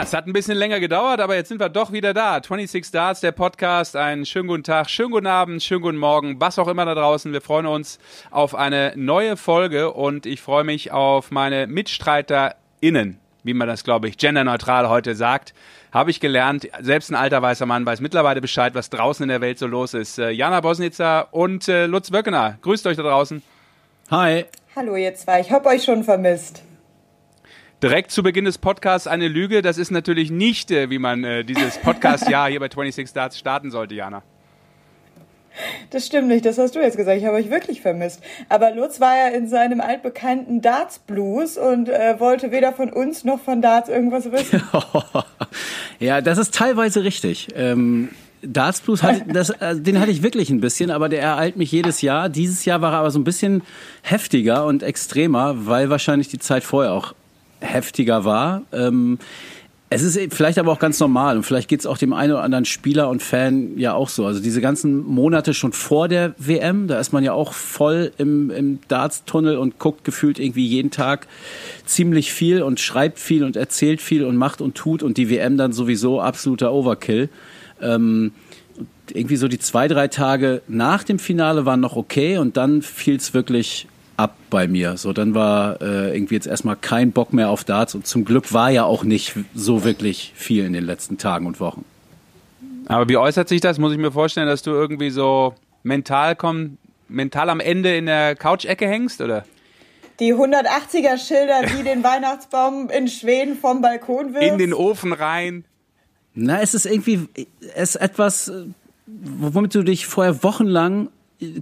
Ja, es hat ein bisschen länger gedauert, aber jetzt sind wir doch wieder da. 26 Darts, der Podcast. Einen schönen guten Tag, schönen guten Abend, schönen guten Morgen, was auch immer da draußen. Wir freuen uns auf eine neue Folge und ich freue mich auf meine MitstreiterInnen, wie man das, glaube ich, genderneutral heute sagt. Habe ich gelernt. Selbst ein alter weißer Mann weiß mittlerweile Bescheid, was draußen in der Welt so los ist. Äh, Jana Bosnitzer und äh, Lutz Wöckener. Grüßt euch da draußen. Hi. Hallo ihr zwei, ich hab euch schon vermisst. Direkt zu Beginn des Podcasts eine Lüge. Das ist natürlich nicht, äh, wie man äh, dieses Podcast-Jahr hier bei 26 Darts starten sollte, Jana. Das stimmt nicht, das hast du jetzt gesagt. Ich habe euch wirklich vermisst. Aber Lutz war ja in seinem altbekannten Darts Blues und äh, wollte weder von uns noch von Darts irgendwas wissen. ja, das ist teilweise richtig. Ähm Darts Blues, hatte, das, äh, den hatte ich wirklich ein bisschen, aber der ereilt mich jedes Jahr. Dieses Jahr war er aber so ein bisschen heftiger und extremer, weil wahrscheinlich die Zeit vorher auch heftiger war. Ähm, es ist vielleicht aber auch ganz normal und vielleicht geht es auch dem einen oder anderen Spieler und Fan ja auch so. Also diese ganzen Monate schon vor der WM, da ist man ja auch voll im, im Darts-Tunnel und guckt gefühlt irgendwie jeden Tag ziemlich viel und schreibt viel und erzählt viel und macht und tut und die WM dann sowieso absoluter Overkill. Ähm, irgendwie so die zwei, drei Tage nach dem Finale waren noch okay und dann fiel es wirklich ab bei mir. So, dann war äh, irgendwie jetzt erstmal kein Bock mehr auf Darts und zum Glück war ja auch nicht so wirklich viel in den letzten Tagen und Wochen. Aber wie äußert sich das? Muss ich mir vorstellen, dass du irgendwie so mental komm, mental am Ende in der Couch-Ecke hängst, oder? Die 180er Schilder, die den Weihnachtsbaum in Schweden vom Balkon wirft. In den Ofen rein. Na, es ist irgendwie, es ist etwas, womit du dich vorher wochenlang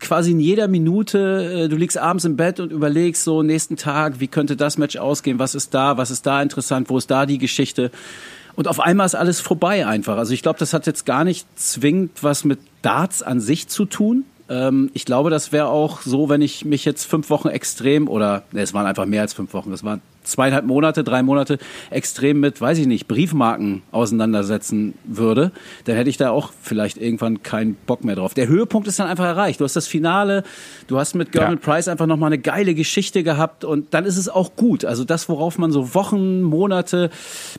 quasi in jeder Minute, äh, du liegst abends im Bett und überlegst so nächsten Tag, wie könnte das Match ausgehen, was ist da, was ist da interessant, wo ist da die Geschichte. Und auf einmal ist alles vorbei einfach. Also ich glaube, das hat jetzt gar nicht zwingend was mit Darts an sich zu tun. Ähm, ich glaube, das wäre auch so, wenn ich mich jetzt fünf Wochen extrem oder ne, es waren einfach mehr als fünf Wochen, es waren zweieinhalb Monate, drei Monate extrem mit, weiß ich nicht, Briefmarken auseinandersetzen würde, dann hätte ich da auch vielleicht irgendwann keinen Bock mehr drauf. Der Höhepunkt ist dann einfach erreicht. Du hast das Finale, du hast mit German ja. Price einfach nochmal eine geile Geschichte gehabt und dann ist es auch gut. Also das, worauf man so Wochen, Monate,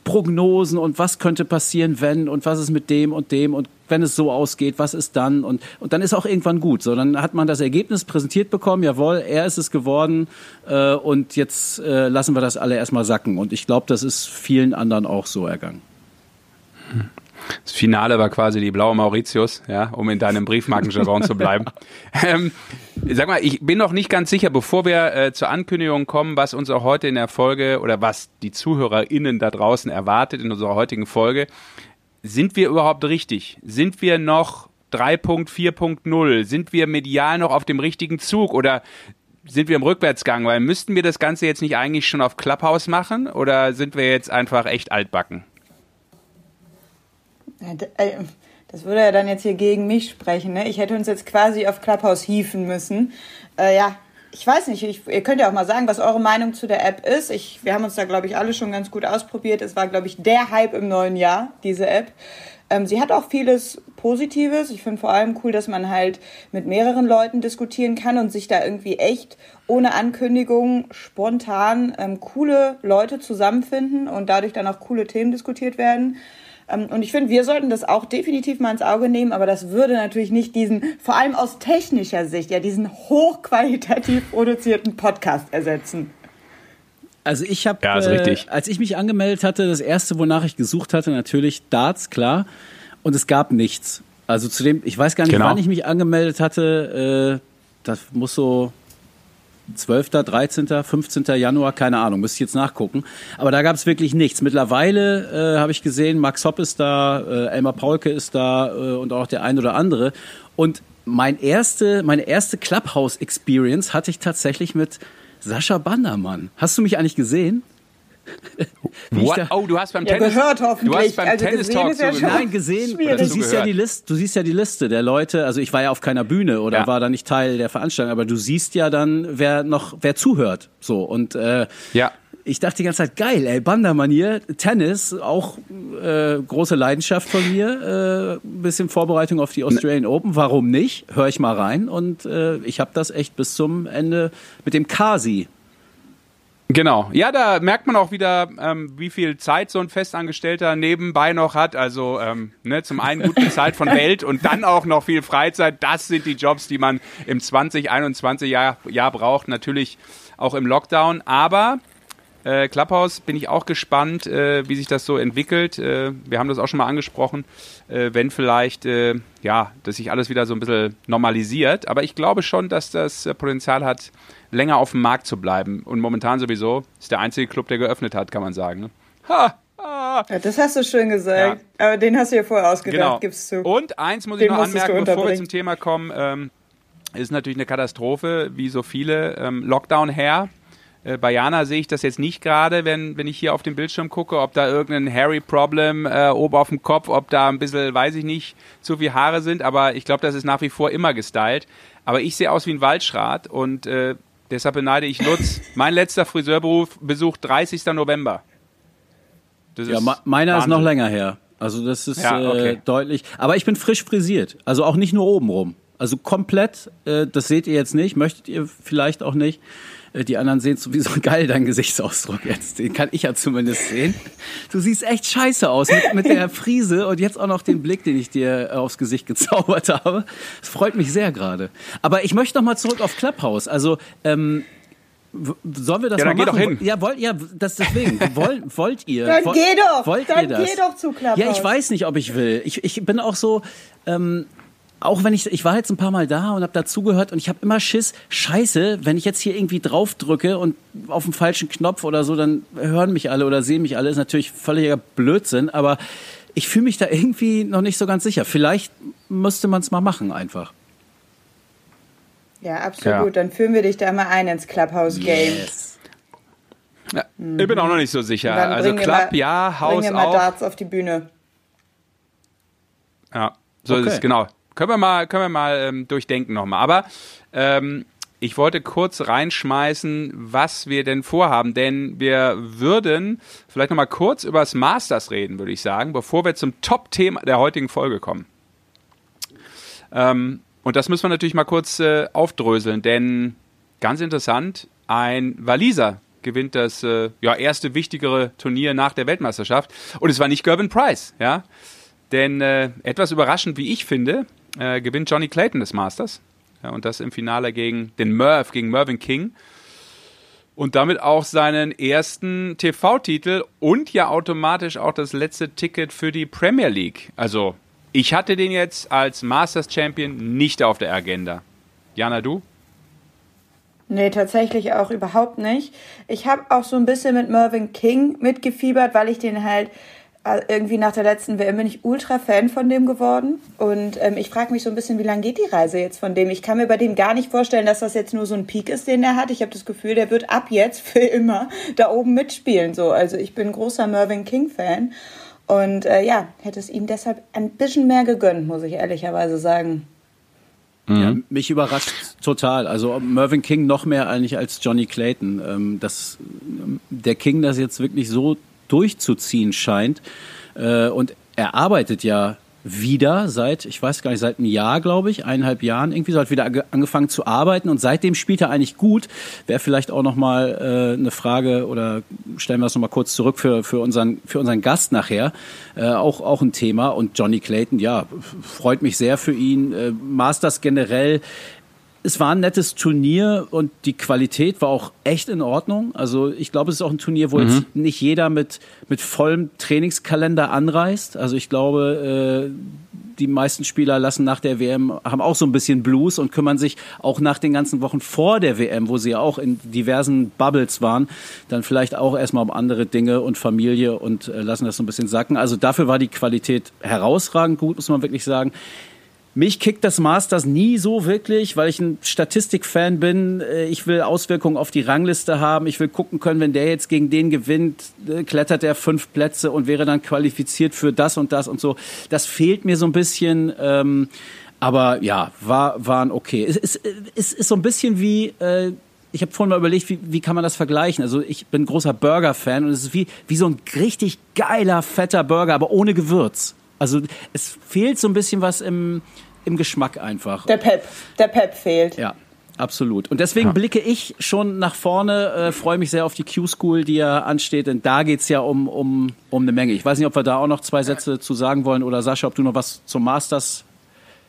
Prognosen und was könnte passieren, wenn und was ist mit dem und dem und wenn es so ausgeht, was ist dann? Und, und dann ist auch irgendwann gut. So, dann hat man das Ergebnis präsentiert bekommen, jawohl, er ist es geworden äh, und jetzt äh, lassen wir das alle erstmal sacken. Und ich glaube, das ist vielen anderen auch so ergangen. Das Finale war quasi die blaue Mauritius, ja, um in deinem Briefmarkenjargon zu bleiben. Ähm, sag mal, ich bin noch nicht ganz sicher, bevor wir äh, zur Ankündigung kommen, was uns auch heute in der Folge oder was die ZuhörerInnen da draußen erwartet in unserer heutigen Folge. Sind wir überhaupt richtig? Sind wir noch 3.4.0? Sind wir medial noch auf dem richtigen Zug oder sind wir im Rückwärtsgang? Weil müssten wir das Ganze jetzt nicht eigentlich schon auf Clubhouse machen oder sind wir jetzt einfach echt altbacken? Äh, das würde ja dann jetzt hier gegen mich sprechen. Ne? Ich hätte uns jetzt quasi auf Clubhouse hieven müssen. Äh, ja, ich weiß nicht, ich, ihr könnt ja auch mal sagen, was eure Meinung zu der App ist. Ich, wir haben uns da, glaube ich, alle schon ganz gut ausprobiert. Es war, glaube ich, der Hype im neuen Jahr, diese App. Ähm, sie hat auch vieles Positives. Ich finde vor allem cool, dass man halt mit mehreren Leuten diskutieren kann und sich da irgendwie echt ohne Ankündigung spontan ähm, coole Leute zusammenfinden und dadurch dann auch coole Themen diskutiert werden. Ähm, und ich finde, wir sollten das auch definitiv mal ins Auge nehmen, aber das würde natürlich nicht diesen, vor allem aus technischer Sicht, ja, diesen hochqualitativ produzierten Podcast ersetzen. Also ich habe, ja, äh, als ich mich angemeldet hatte, das erste, wonach ich gesucht hatte, natürlich Darts, klar. Und es gab nichts. Also zu dem, ich weiß gar nicht, genau. wann ich mich angemeldet hatte. Äh, das muss so 12., 13., 15. Januar, keine Ahnung, müsste ich jetzt nachgucken. Aber da gab es wirklich nichts. Mittlerweile äh, habe ich gesehen, Max Hopp ist da, äh, Elmar Paulke ist da äh, und auch der ein oder andere. Und mein erste, meine erste Clubhouse-Experience hatte ich tatsächlich mit Sascha Bandermann. Hast du mich eigentlich gesehen? Oh, du hast beim ja, Tennis gehört hoffentlich. Du hast beim also Tennis Talk ja Nein, gesehen. Du siehst ja die Liste, du siehst ja die Liste der Leute, also ich war ja auf keiner Bühne oder ja. war da nicht Teil der Veranstaltung, aber du siehst ja dann, wer noch wer zuhört, so und äh, ja. ich dachte die ganze Zeit, geil, ey, Bandermanier, Tennis, auch äh, große Leidenschaft von mir, äh, bisschen Vorbereitung auf die Australian Open, warum nicht? Hör ich mal rein. Und äh, ich habe das echt bis zum Ende mit dem Kasi Genau. Ja, da merkt man auch wieder, ähm, wie viel Zeit so ein Festangestellter nebenbei noch hat. Also ähm, ne, zum einen gut bezahlt von Welt und dann auch noch viel Freizeit. Das sind die Jobs, die man im 2021 Jahr, Jahr braucht. Natürlich auch im Lockdown. Aber äh, Clubhouse bin ich auch gespannt, äh, wie sich das so entwickelt. Äh, wir haben das auch schon mal angesprochen, äh, wenn vielleicht, äh, ja, dass sich alles wieder so ein bisschen normalisiert. Aber ich glaube schon, dass das äh, Potenzial hat, länger auf dem Markt zu bleiben. Und momentan sowieso ist der einzige Club, der geöffnet hat, kann man sagen. Ha! Ah. Ja, das hast du schön gesagt. Ja. Aber den hast du ja vorher ausgedacht, genau. gibst du. Und eins muss den ich noch anmerken, bevor wir zum Thema kommen, ähm, ist natürlich eine Katastrophe, wie so viele. Ähm, Lockdown her. Äh, bei Jana sehe ich das jetzt nicht gerade, wenn, wenn ich hier auf den Bildschirm gucke, ob da irgendein Harry-Problem äh, oben auf dem Kopf, ob da ein bisschen, weiß ich nicht, zu viel Haare sind, aber ich glaube, das ist nach wie vor immer gestylt. Aber ich sehe aus wie ein Waldschrat und äh, Deshalb beneide ich Lutz. Mein letzter Friseurberuf Besuch 30. November. Das ja, meiner Wahnsinn. ist noch länger her. Also das ist ja, okay. äh, deutlich. Aber ich bin frisch frisiert. Also auch nicht nur obenrum. Also komplett. Äh, das seht ihr jetzt nicht. Möchtet ihr vielleicht auch nicht. Äh, die anderen sehen sowieso geil, dein Gesichtsausdruck jetzt. Den kann ich ja zumindest sehen. Du siehst echt scheiße aus mit, mit der Frise und jetzt auch noch den Blick, den ich dir aufs Gesicht gezaubert habe. Das freut mich sehr gerade. Aber ich möchte noch mal zurück auf Clubhouse. Also, ähm, Sollen wir das ja, mal dann machen? Geh doch hin. Ja, wollt, ja, das deswegen. Wollt, wollt ihr? Dann wollt, geh doch. Wollt dann ihr das? geh doch zu Clubhouse. Ja, ich weiß nicht, ob ich will. Ich, ich bin auch so, ähm, auch wenn ich, ich war jetzt ein paar Mal da und habe dazugehört und ich habe immer Schiss, scheiße, wenn ich jetzt hier irgendwie drauf drücke und auf den falschen Knopf oder so, dann hören mich alle oder sehen mich alle, ist natürlich völliger Blödsinn, aber ich fühle mich da irgendwie noch nicht so ganz sicher. Vielleicht müsste man es mal machen einfach. Ja, absolut. Ja. Dann führen wir dich da mal ein ins Clubhouse-Game. Yes. Ja, mhm. Ich bin auch noch nicht so sicher. Also Club, mal, ja, Haus bring wir mal Darts auf die Bühne. Ja, so okay. ist es, genau. Können wir mal, können wir mal ähm, durchdenken nochmal. Aber ähm, ich wollte kurz reinschmeißen, was wir denn vorhaben, denn wir würden vielleicht nochmal kurz über das Masters reden, würde ich sagen, bevor wir zum Top-Thema der heutigen Folge kommen. Ähm, und das müssen wir natürlich mal kurz äh, aufdröseln, denn ganz interessant, ein Waliser gewinnt das äh, ja, erste wichtigere Turnier nach der Weltmeisterschaft. Und es war nicht Gervin Price, ja. Denn äh, etwas überraschend, wie ich finde, äh, gewinnt Johnny Clayton des Masters. Ja, und das im Finale gegen den Merv, gegen Mervyn King. Und damit auch seinen ersten TV-Titel und ja automatisch auch das letzte Ticket für die Premier League. Also, ich hatte den jetzt als Masters Champion nicht auf der Agenda. Jana, du? Nee, tatsächlich auch überhaupt nicht. Ich habe auch so ein bisschen mit Mervyn King mitgefiebert, weil ich den halt irgendwie nach der letzten WM bin ich ultra Fan von dem geworden. Und ähm, ich frage mich so ein bisschen, wie lange geht die Reise jetzt von dem? Ich kann mir bei dem gar nicht vorstellen, dass das jetzt nur so ein Peak ist, den er hat. Ich habe das Gefühl, der wird ab jetzt für immer da oben mitspielen. So, also ich bin großer Mervyn King-Fan. Und äh, ja, hätte es ihm deshalb ein bisschen mehr gegönnt, muss ich ehrlicherweise sagen. Ja, mhm. mich überrascht total. Also Mervyn King noch mehr eigentlich als Johnny Clayton. Ähm, dass der King das jetzt wirklich so durchzuziehen scheint. Äh, und er arbeitet ja wieder seit, ich weiß gar nicht, seit einem Jahr, glaube ich, eineinhalb Jahren irgendwie, so hat wieder angefangen zu arbeiten und seitdem spielt er eigentlich gut. Wäre vielleicht auch nochmal äh, eine Frage oder stellen wir es nochmal kurz zurück für, für, unseren, für unseren Gast nachher. Äh, auch, auch ein Thema und Johnny Clayton, ja, freut mich sehr für ihn. Äh, Masters generell es war ein nettes Turnier und die Qualität war auch echt in Ordnung. Also ich glaube, es ist auch ein Turnier, wo mhm. jetzt nicht jeder mit, mit vollem Trainingskalender anreist. Also ich glaube, äh, die meisten Spieler lassen nach der WM, haben auch so ein bisschen Blues und kümmern sich auch nach den ganzen Wochen vor der WM, wo sie ja auch in diversen Bubbles waren, dann vielleicht auch erstmal um andere Dinge und Familie und äh, lassen das so ein bisschen sacken. Also dafür war die Qualität herausragend gut, muss man wirklich sagen. Mich kickt das Masters nie so wirklich, weil ich ein Statistikfan bin. Äh, ich will Auswirkungen auf die Rangliste haben. Ich will gucken können, wenn der jetzt gegen den gewinnt, äh, klettert er fünf Plätze und wäre dann qualifiziert für das und das und so. Das fehlt mir so ein bisschen. Ähm, aber ja, war, waren okay. Es ist, es ist so ein bisschen wie, äh, ich habe vorhin mal überlegt, wie, wie kann man das vergleichen? Also ich bin großer Burger-Fan und es ist wie, wie so ein richtig geiler, fetter Burger, aber ohne Gewürz. Also es fehlt so ein bisschen was im, im Geschmack einfach. Der Pep, der Pep fehlt. Ja. Absolut. Und deswegen ja. blicke ich schon nach vorne, äh, freue mich sehr auf die Q-School, die ja ansteht, denn da geht's ja um, um, um eine Menge. Ich weiß nicht, ob wir da auch noch zwei Sätze zu sagen wollen oder Sascha, ob du noch was zum Masters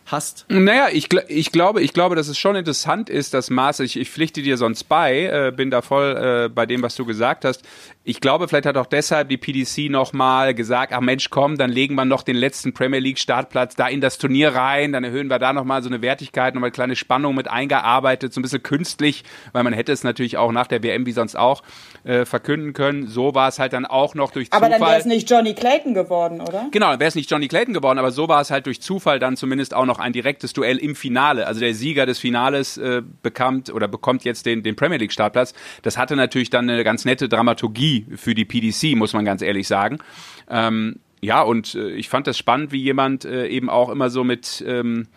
hast? Naja, ich, ich, glaube, ich glaube, dass es schon interessant ist, dass Maß, ich, ich pflichte dir sonst bei, äh, bin da voll äh, bei dem, was du gesagt hast. Ich glaube, vielleicht hat auch deshalb die PDC nochmal gesagt, ach Mensch, komm, dann legen wir noch den letzten Premier League Startplatz da in das Turnier rein, dann erhöhen wir da nochmal so eine Wertigkeit, nochmal eine kleine Spannung mit eingearbeitet, so ein bisschen künstlich, weil man hätte es natürlich auch nach der WM wie sonst auch äh, verkünden können. So war es halt dann auch noch durch Zufall. Aber dann wäre es nicht Johnny Clayton geworden, oder? Genau, dann wäre es nicht Johnny Clayton geworden, aber so war es halt durch Zufall dann zumindest auch noch ein direktes Duell im Finale. Also der Sieger des Finales äh, bekommt oder bekommt jetzt den, den Premier League Startplatz. Das hatte natürlich dann eine ganz nette Dramaturgie für die PDC, muss man ganz ehrlich sagen. Ähm, ja, und äh, ich fand das spannend, wie jemand äh, eben auch immer so mit ähm,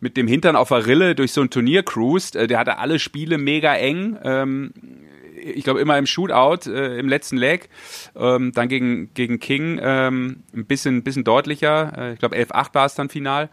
mit dem Hintern auf der Rille durch so ein Turnier cruist. Äh, der hatte alle Spiele mega eng. Ähm, ich glaube immer im Shootout, äh, im letzten Leg. Ähm, dann gegen, gegen King ähm, ein bisschen, bisschen deutlicher. Äh, ich glaube 11-8 war es dann final.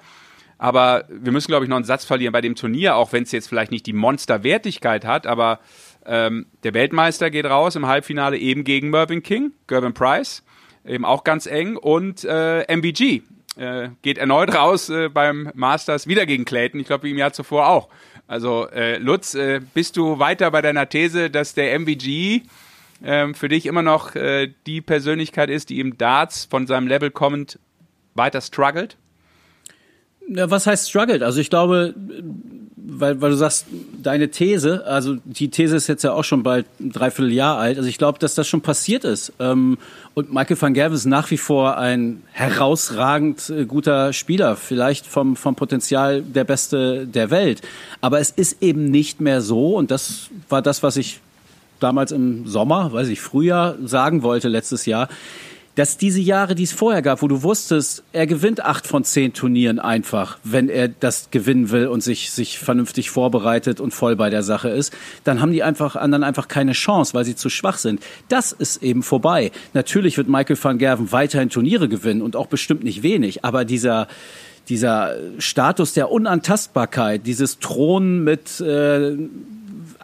Aber wir müssen, glaube ich, noch einen Satz verlieren bei dem Turnier, auch wenn es jetzt vielleicht nicht die Monsterwertigkeit hat, aber ähm, der Weltmeister geht raus im Halbfinale eben gegen Mervyn King, Gervin Price, eben auch ganz eng und äh, MVG äh, geht erneut raus äh, beim Masters wieder gegen Clayton, ich glaube wie im Jahr zuvor auch. Also äh, Lutz, äh, bist du weiter bei deiner These, dass der MVG äh, für dich immer noch äh, die Persönlichkeit ist, die im Darts von seinem Level kommend weiter struggelt? Ja, was heißt struggled? Also ich glaube, weil, weil du sagst, deine These, also die These ist jetzt ja auch schon bald ein Dreivierteljahr alt, also ich glaube, dass das schon passiert ist. Ähm, und Michael van Gerwen ist nach wie vor ein herausragend äh, guter Spieler, vielleicht vom, vom Potenzial der Beste der Welt. Aber es ist eben nicht mehr so, und das war das, was ich damals im Sommer, weiß ich, Frühjahr sagen wollte letztes Jahr dass diese Jahre, die es vorher gab, wo du wusstest, er gewinnt acht von zehn Turnieren einfach, wenn er das gewinnen will und sich, sich vernünftig vorbereitet und voll bei der Sache ist, dann haben die einfach, anderen einfach keine Chance, weil sie zu schwach sind. Das ist eben vorbei. Natürlich wird Michael van Gerven weiterhin Turniere gewinnen und auch bestimmt nicht wenig, aber dieser, dieser Status der Unantastbarkeit, dieses Thron mit äh,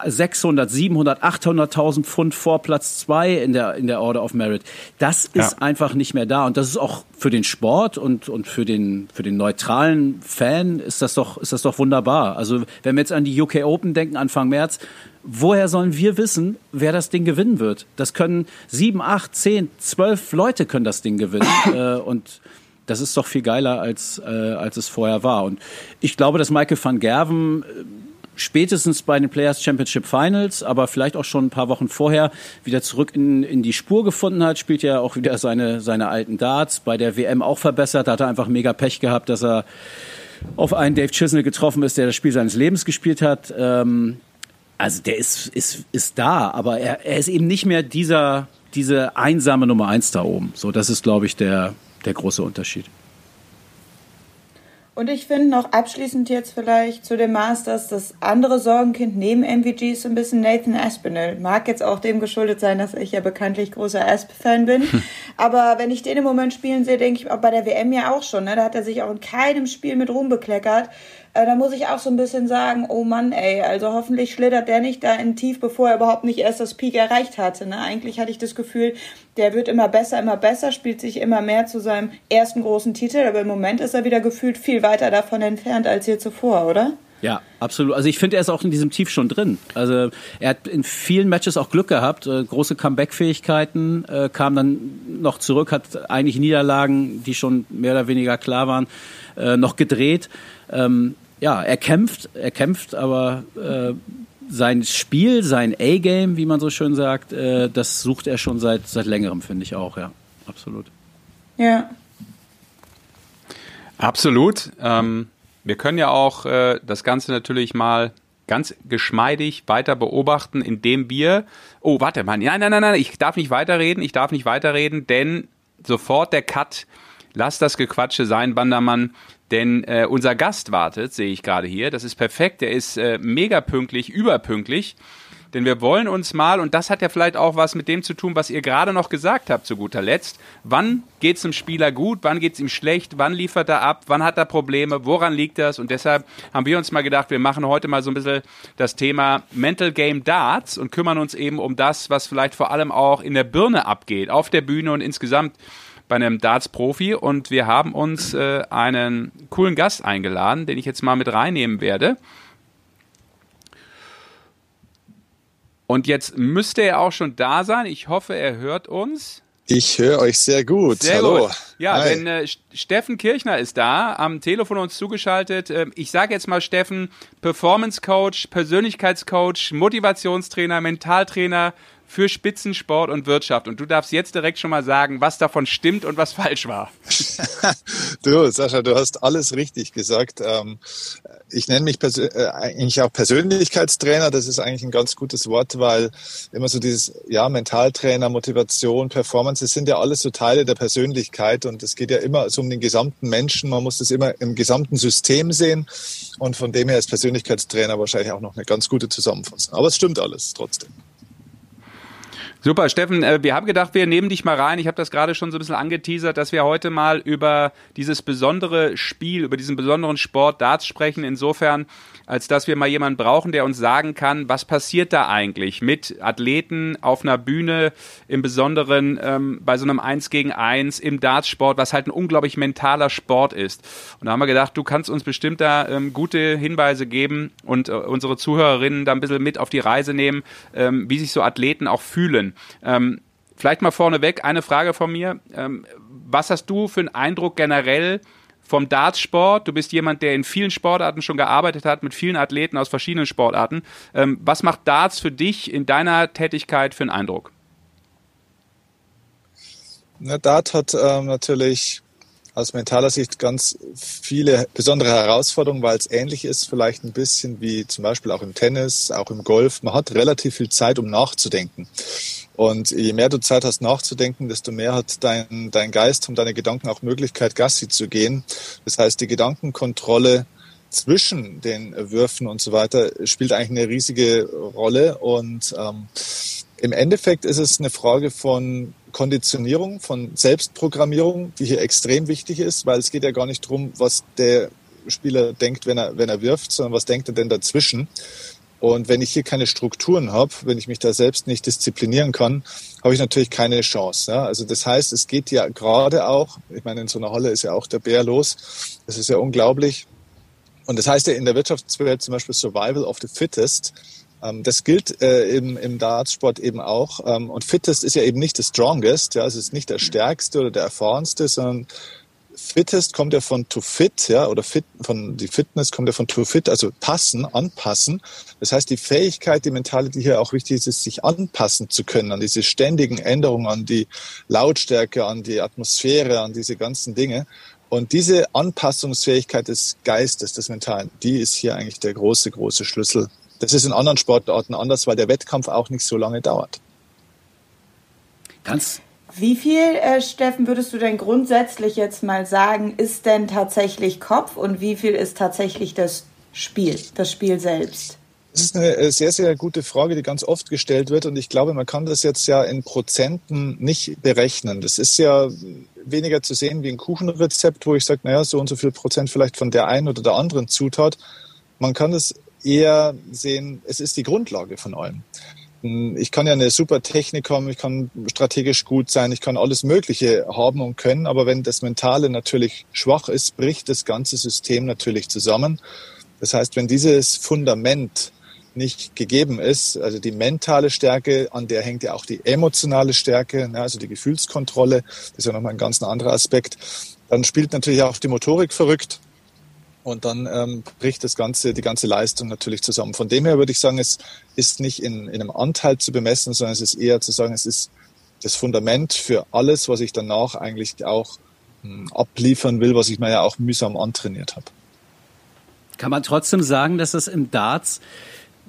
600, 700, 800.000 Pfund vor Platz zwei in der, in der Order of Merit. Das ist ja. einfach nicht mehr da. Und das ist auch für den Sport und, und für den, für den neutralen Fan ist das doch, ist das doch wunderbar. Also, wenn wir jetzt an die UK Open denken, Anfang März, woher sollen wir wissen, wer das Ding gewinnen wird? Das können sieben, acht, zehn, zwölf Leute können das Ding gewinnen. äh, und das ist doch viel geiler, als, äh, als es vorher war. Und ich glaube, dass Michael van Gerven äh, spätestens bei den Players Championship Finals, aber vielleicht auch schon ein paar Wochen vorher wieder zurück in, in die Spur gefunden hat, spielt ja auch wieder seine, seine alten Darts, bei der WM auch verbessert, da hat er einfach mega Pech gehabt, dass er auf einen Dave Chisnell getroffen ist, der das Spiel seines Lebens gespielt hat. Ähm, also der ist, ist, ist da, aber er, er ist eben nicht mehr dieser, diese einsame Nummer eins da oben. So, das ist, glaube ich, der, der große Unterschied. Und ich finde noch abschließend jetzt vielleicht zu dem Masters, das andere Sorgenkind neben MVG ist so ein bisschen Nathan Aspinall. Mag jetzt auch dem geschuldet sein, dass ich ja bekanntlich großer Asp-Fan bin. Hm. Aber wenn ich den im Moment spielen sehe, denke ich auch bei der WM ja auch schon. Ne? Da hat er sich auch in keinem Spiel mit Ruhm bekleckert. Äh, da muss ich auch so ein bisschen sagen, oh Mann, ey, also hoffentlich schlittert der nicht da in tief, bevor er überhaupt nicht erst das Peak erreicht hatte. Ne? Eigentlich hatte ich das Gefühl, der wird immer besser, immer besser, spielt sich immer mehr zu seinem ersten großen Titel, aber im Moment ist er wieder gefühlt viel weiter davon entfernt als hier zuvor, oder? Ja, absolut. Also ich finde, er ist auch in diesem Tief schon drin. Also er hat in vielen Matches auch Glück gehabt, äh, große Comeback-Fähigkeiten, äh, kam dann noch zurück, hat eigentlich Niederlagen, die schon mehr oder weniger klar waren, äh, noch gedreht. Ähm, ja, er kämpft, er kämpft, aber äh, sein Spiel, sein A-Game, wie man so schön sagt, äh, das sucht er schon seit, seit längerem, finde ich auch, ja. Absolut. Ja. Absolut. Ähm, wir können ja auch äh, das Ganze natürlich mal ganz geschmeidig weiter beobachten, indem wir. Oh, warte mal. Nein, nein, nein, nein, ich darf nicht weiterreden, ich darf nicht weiterreden, denn sofort der Cut. Lass das Gequatsche sein, Bandermann. Denn äh, unser Gast wartet, sehe ich gerade hier. Das ist perfekt. Der ist äh, mega pünktlich, überpünktlich. denn wir wollen uns mal, und das hat ja vielleicht auch was mit dem zu tun, was ihr gerade noch gesagt habt zu guter Letzt, wann geht es dem Spieler gut, wann geht es ihm schlecht, wann liefert er ab, wann hat er Probleme, woran liegt das? Und deshalb haben wir uns mal gedacht, wir machen heute mal so ein bisschen das Thema Mental Game Darts und kümmern uns eben um das, was vielleicht vor allem auch in der Birne abgeht, auf der Bühne und insgesamt bei einem Darts-Profi. Und wir haben uns äh, einen coolen Gast eingeladen, den ich jetzt mal mit reinnehmen werde. Und jetzt müsste er auch schon da sein. Ich hoffe, er hört uns. Ich höre euch sehr gut. Sehr Hallo. Gut. Ja, Hi. denn äh, Steffen Kirchner ist da, am Telefon uns zugeschaltet. Ähm, ich sage jetzt mal Steffen, Performance Coach, Persönlichkeitscoach, Motivationstrainer, Mentaltrainer, für Spitzensport und Wirtschaft. Und du darfst jetzt direkt schon mal sagen, was davon stimmt und was falsch war. du, Sascha, du hast alles richtig gesagt. Ähm, ich nenne mich äh, eigentlich auch Persönlichkeitstrainer. Das ist eigentlich ein ganz gutes Wort, weil immer so dieses, ja, Mentaltrainer, Motivation, Performance, das sind ja alles so Teile der Persönlichkeit. Und es geht ja immer so um den gesamten Menschen. Man muss das immer im gesamten System sehen. Und von dem her ist Persönlichkeitstrainer wahrscheinlich auch noch eine ganz gute Zusammenfassung. Aber es stimmt alles trotzdem. Super, Steffen, äh, wir haben gedacht, wir nehmen dich mal rein. Ich habe das gerade schon so ein bisschen angeteasert, dass wir heute mal über dieses besondere Spiel, über diesen besonderen Sport Darts sprechen. Insofern als dass wir mal jemanden brauchen, der uns sagen kann, was passiert da eigentlich mit Athleten auf einer Bühne, im Besonderen ähm, bei so einem Eins gegen Eins im Dartsport, was halt ein unglaublich mentaler Sport ist. Und da haben wir gedacht, du kannst uns bestimmt da ähm, gute Hinweise geben und äh, unsere Zuhörerinnen da ein bisschen mit auf die Reise nehmen, ähm, wie sich so Athleten auch fühlen. Ähm, vielleicht mal vorneweg eine Frage von mir. Ähm, was hast du für einen Eindruck generell vom Dartsport. Du bist jemand, der in vielen Sportarten schon gearbeitet hat, mit vielen Athleten aus verschiedenen Sportarten. Ähm, was macht Darts für dich in deiner Tätigkeit für einen Eindruck? Na, Dart hat ähm, natürlich aus mentaler Sicht ganz viele besondere Herausforderungen, weil es ähnlich ist, vielleicht ein bisschen wie zum Beispiel auch im Tennis, auch im Golf. Man hat relativ viel Zeit, um nachzudenken. Und je mehr du Zeit hast nachzudenken, desto mehr hat dein, dein Geist und deine Gedanken auch Möglichkeit, Gassi zu gehen. Das heißt, die Gedankenkontrolle zwischen den Würfen und so weiter spielt eigentlich eine riesige Rolle. Und ähm, im Endeffekt ist es eine Frage von Konditionierung, von Selbstprogrammierung, die hier extrem wichtig ist, weil es geht ja gar nicht darum, was der Spieler denkt, wenn er, wenn er wirft, sondern was denkt er denn dazwischen. Und wenn ich hier keine Strukturen habe, wenn ich mich da selbst nicht disziplinieren kann, habe ich natürlich keine Chance. Ja? Also das heißt, es geht ja gerade auch, ich meine, in so einer Halle ist ja auch der Bär los. Das ist ja unglaublich. Und das heißt ja in der Wirtschaftswelt zum Beispiel Survival of the Fittest. Ähm, das gilt äh, im, im Dartsport eben auch. Ähm, und Fittest ist ja eben nicht das Strongest, ja, es ist nicht der Stärkste oder der Erfahrenste, sondern Fittest kommt ja von to fit, ja, oder fit, von die Fitness kommt ja von to fit, also passen, anpassen. Das heißt, die Fähigkeit, die mentale, die hier auch wichtig ist, ist, sich anpassen zu können an diese ständigen Änderungen, an die Lautstärke, an die Atmosphäre, an diese ganzen Dinge. Und diese Anpassungsfähigkeit des Geistes, des Mentalen, die ist hier eigentlich der große, große Schlüssel. Das ist in anderen Sportarten anders, weil der Wettkampf auch nicht so lange dauert. Ganz wie viel, äh, Steffen, würdest du denn grundsätzlich jetzt mal sagen, ist denn tatsächlich Kopf und wie viel ist tatsächlich das Spiel, das Spiel selbst? Das ist eine äh, sehr, sehr gute Frage, die ganz oft gestellt wird. Und ich glaube, man kann das jetzt ja in Prozenten nicht berechnen. Das ist ja weniger zu sehen wie ein Kuchenrezept, wo ich sage, naja, so und so viel Prozent vielleicht von der einen oder der anderen Zutat. Man kann es eher sehen, es ist die Grundlage von allem. Ich kann ja eine super Technik haben, ich kann strategisch gut sein, ich kann alles Mögliche haben und können, aber wenn das Mentale natürlich schwach ist, bricht das ganze System natürlich zusammen. Das heißt, wenn dieses Fundament nicht gegeben ist, also die mentale Stärke, an der hängt ja auch die emotionale Stärke, ne, also die Gefühlskontrolle, das ist ja nochmal ein ganz anderer Aspekt, dann spielt natürlich auch die Motorik verrückt und dann ähm, bricht das ganze, die ganze Leistung natürlich zusammen. Von dem her würde ich sagen, es ist nicht in, in einem Anteil zu bemessen, sondern es ist eher zu sagen, es ist das Fundament für alles, was ich danach eigentlich auch hm, abliefern will, was ich mir ja auch mühsam antrainiert habe. Kann man trotzdem sagen, dass es im Darts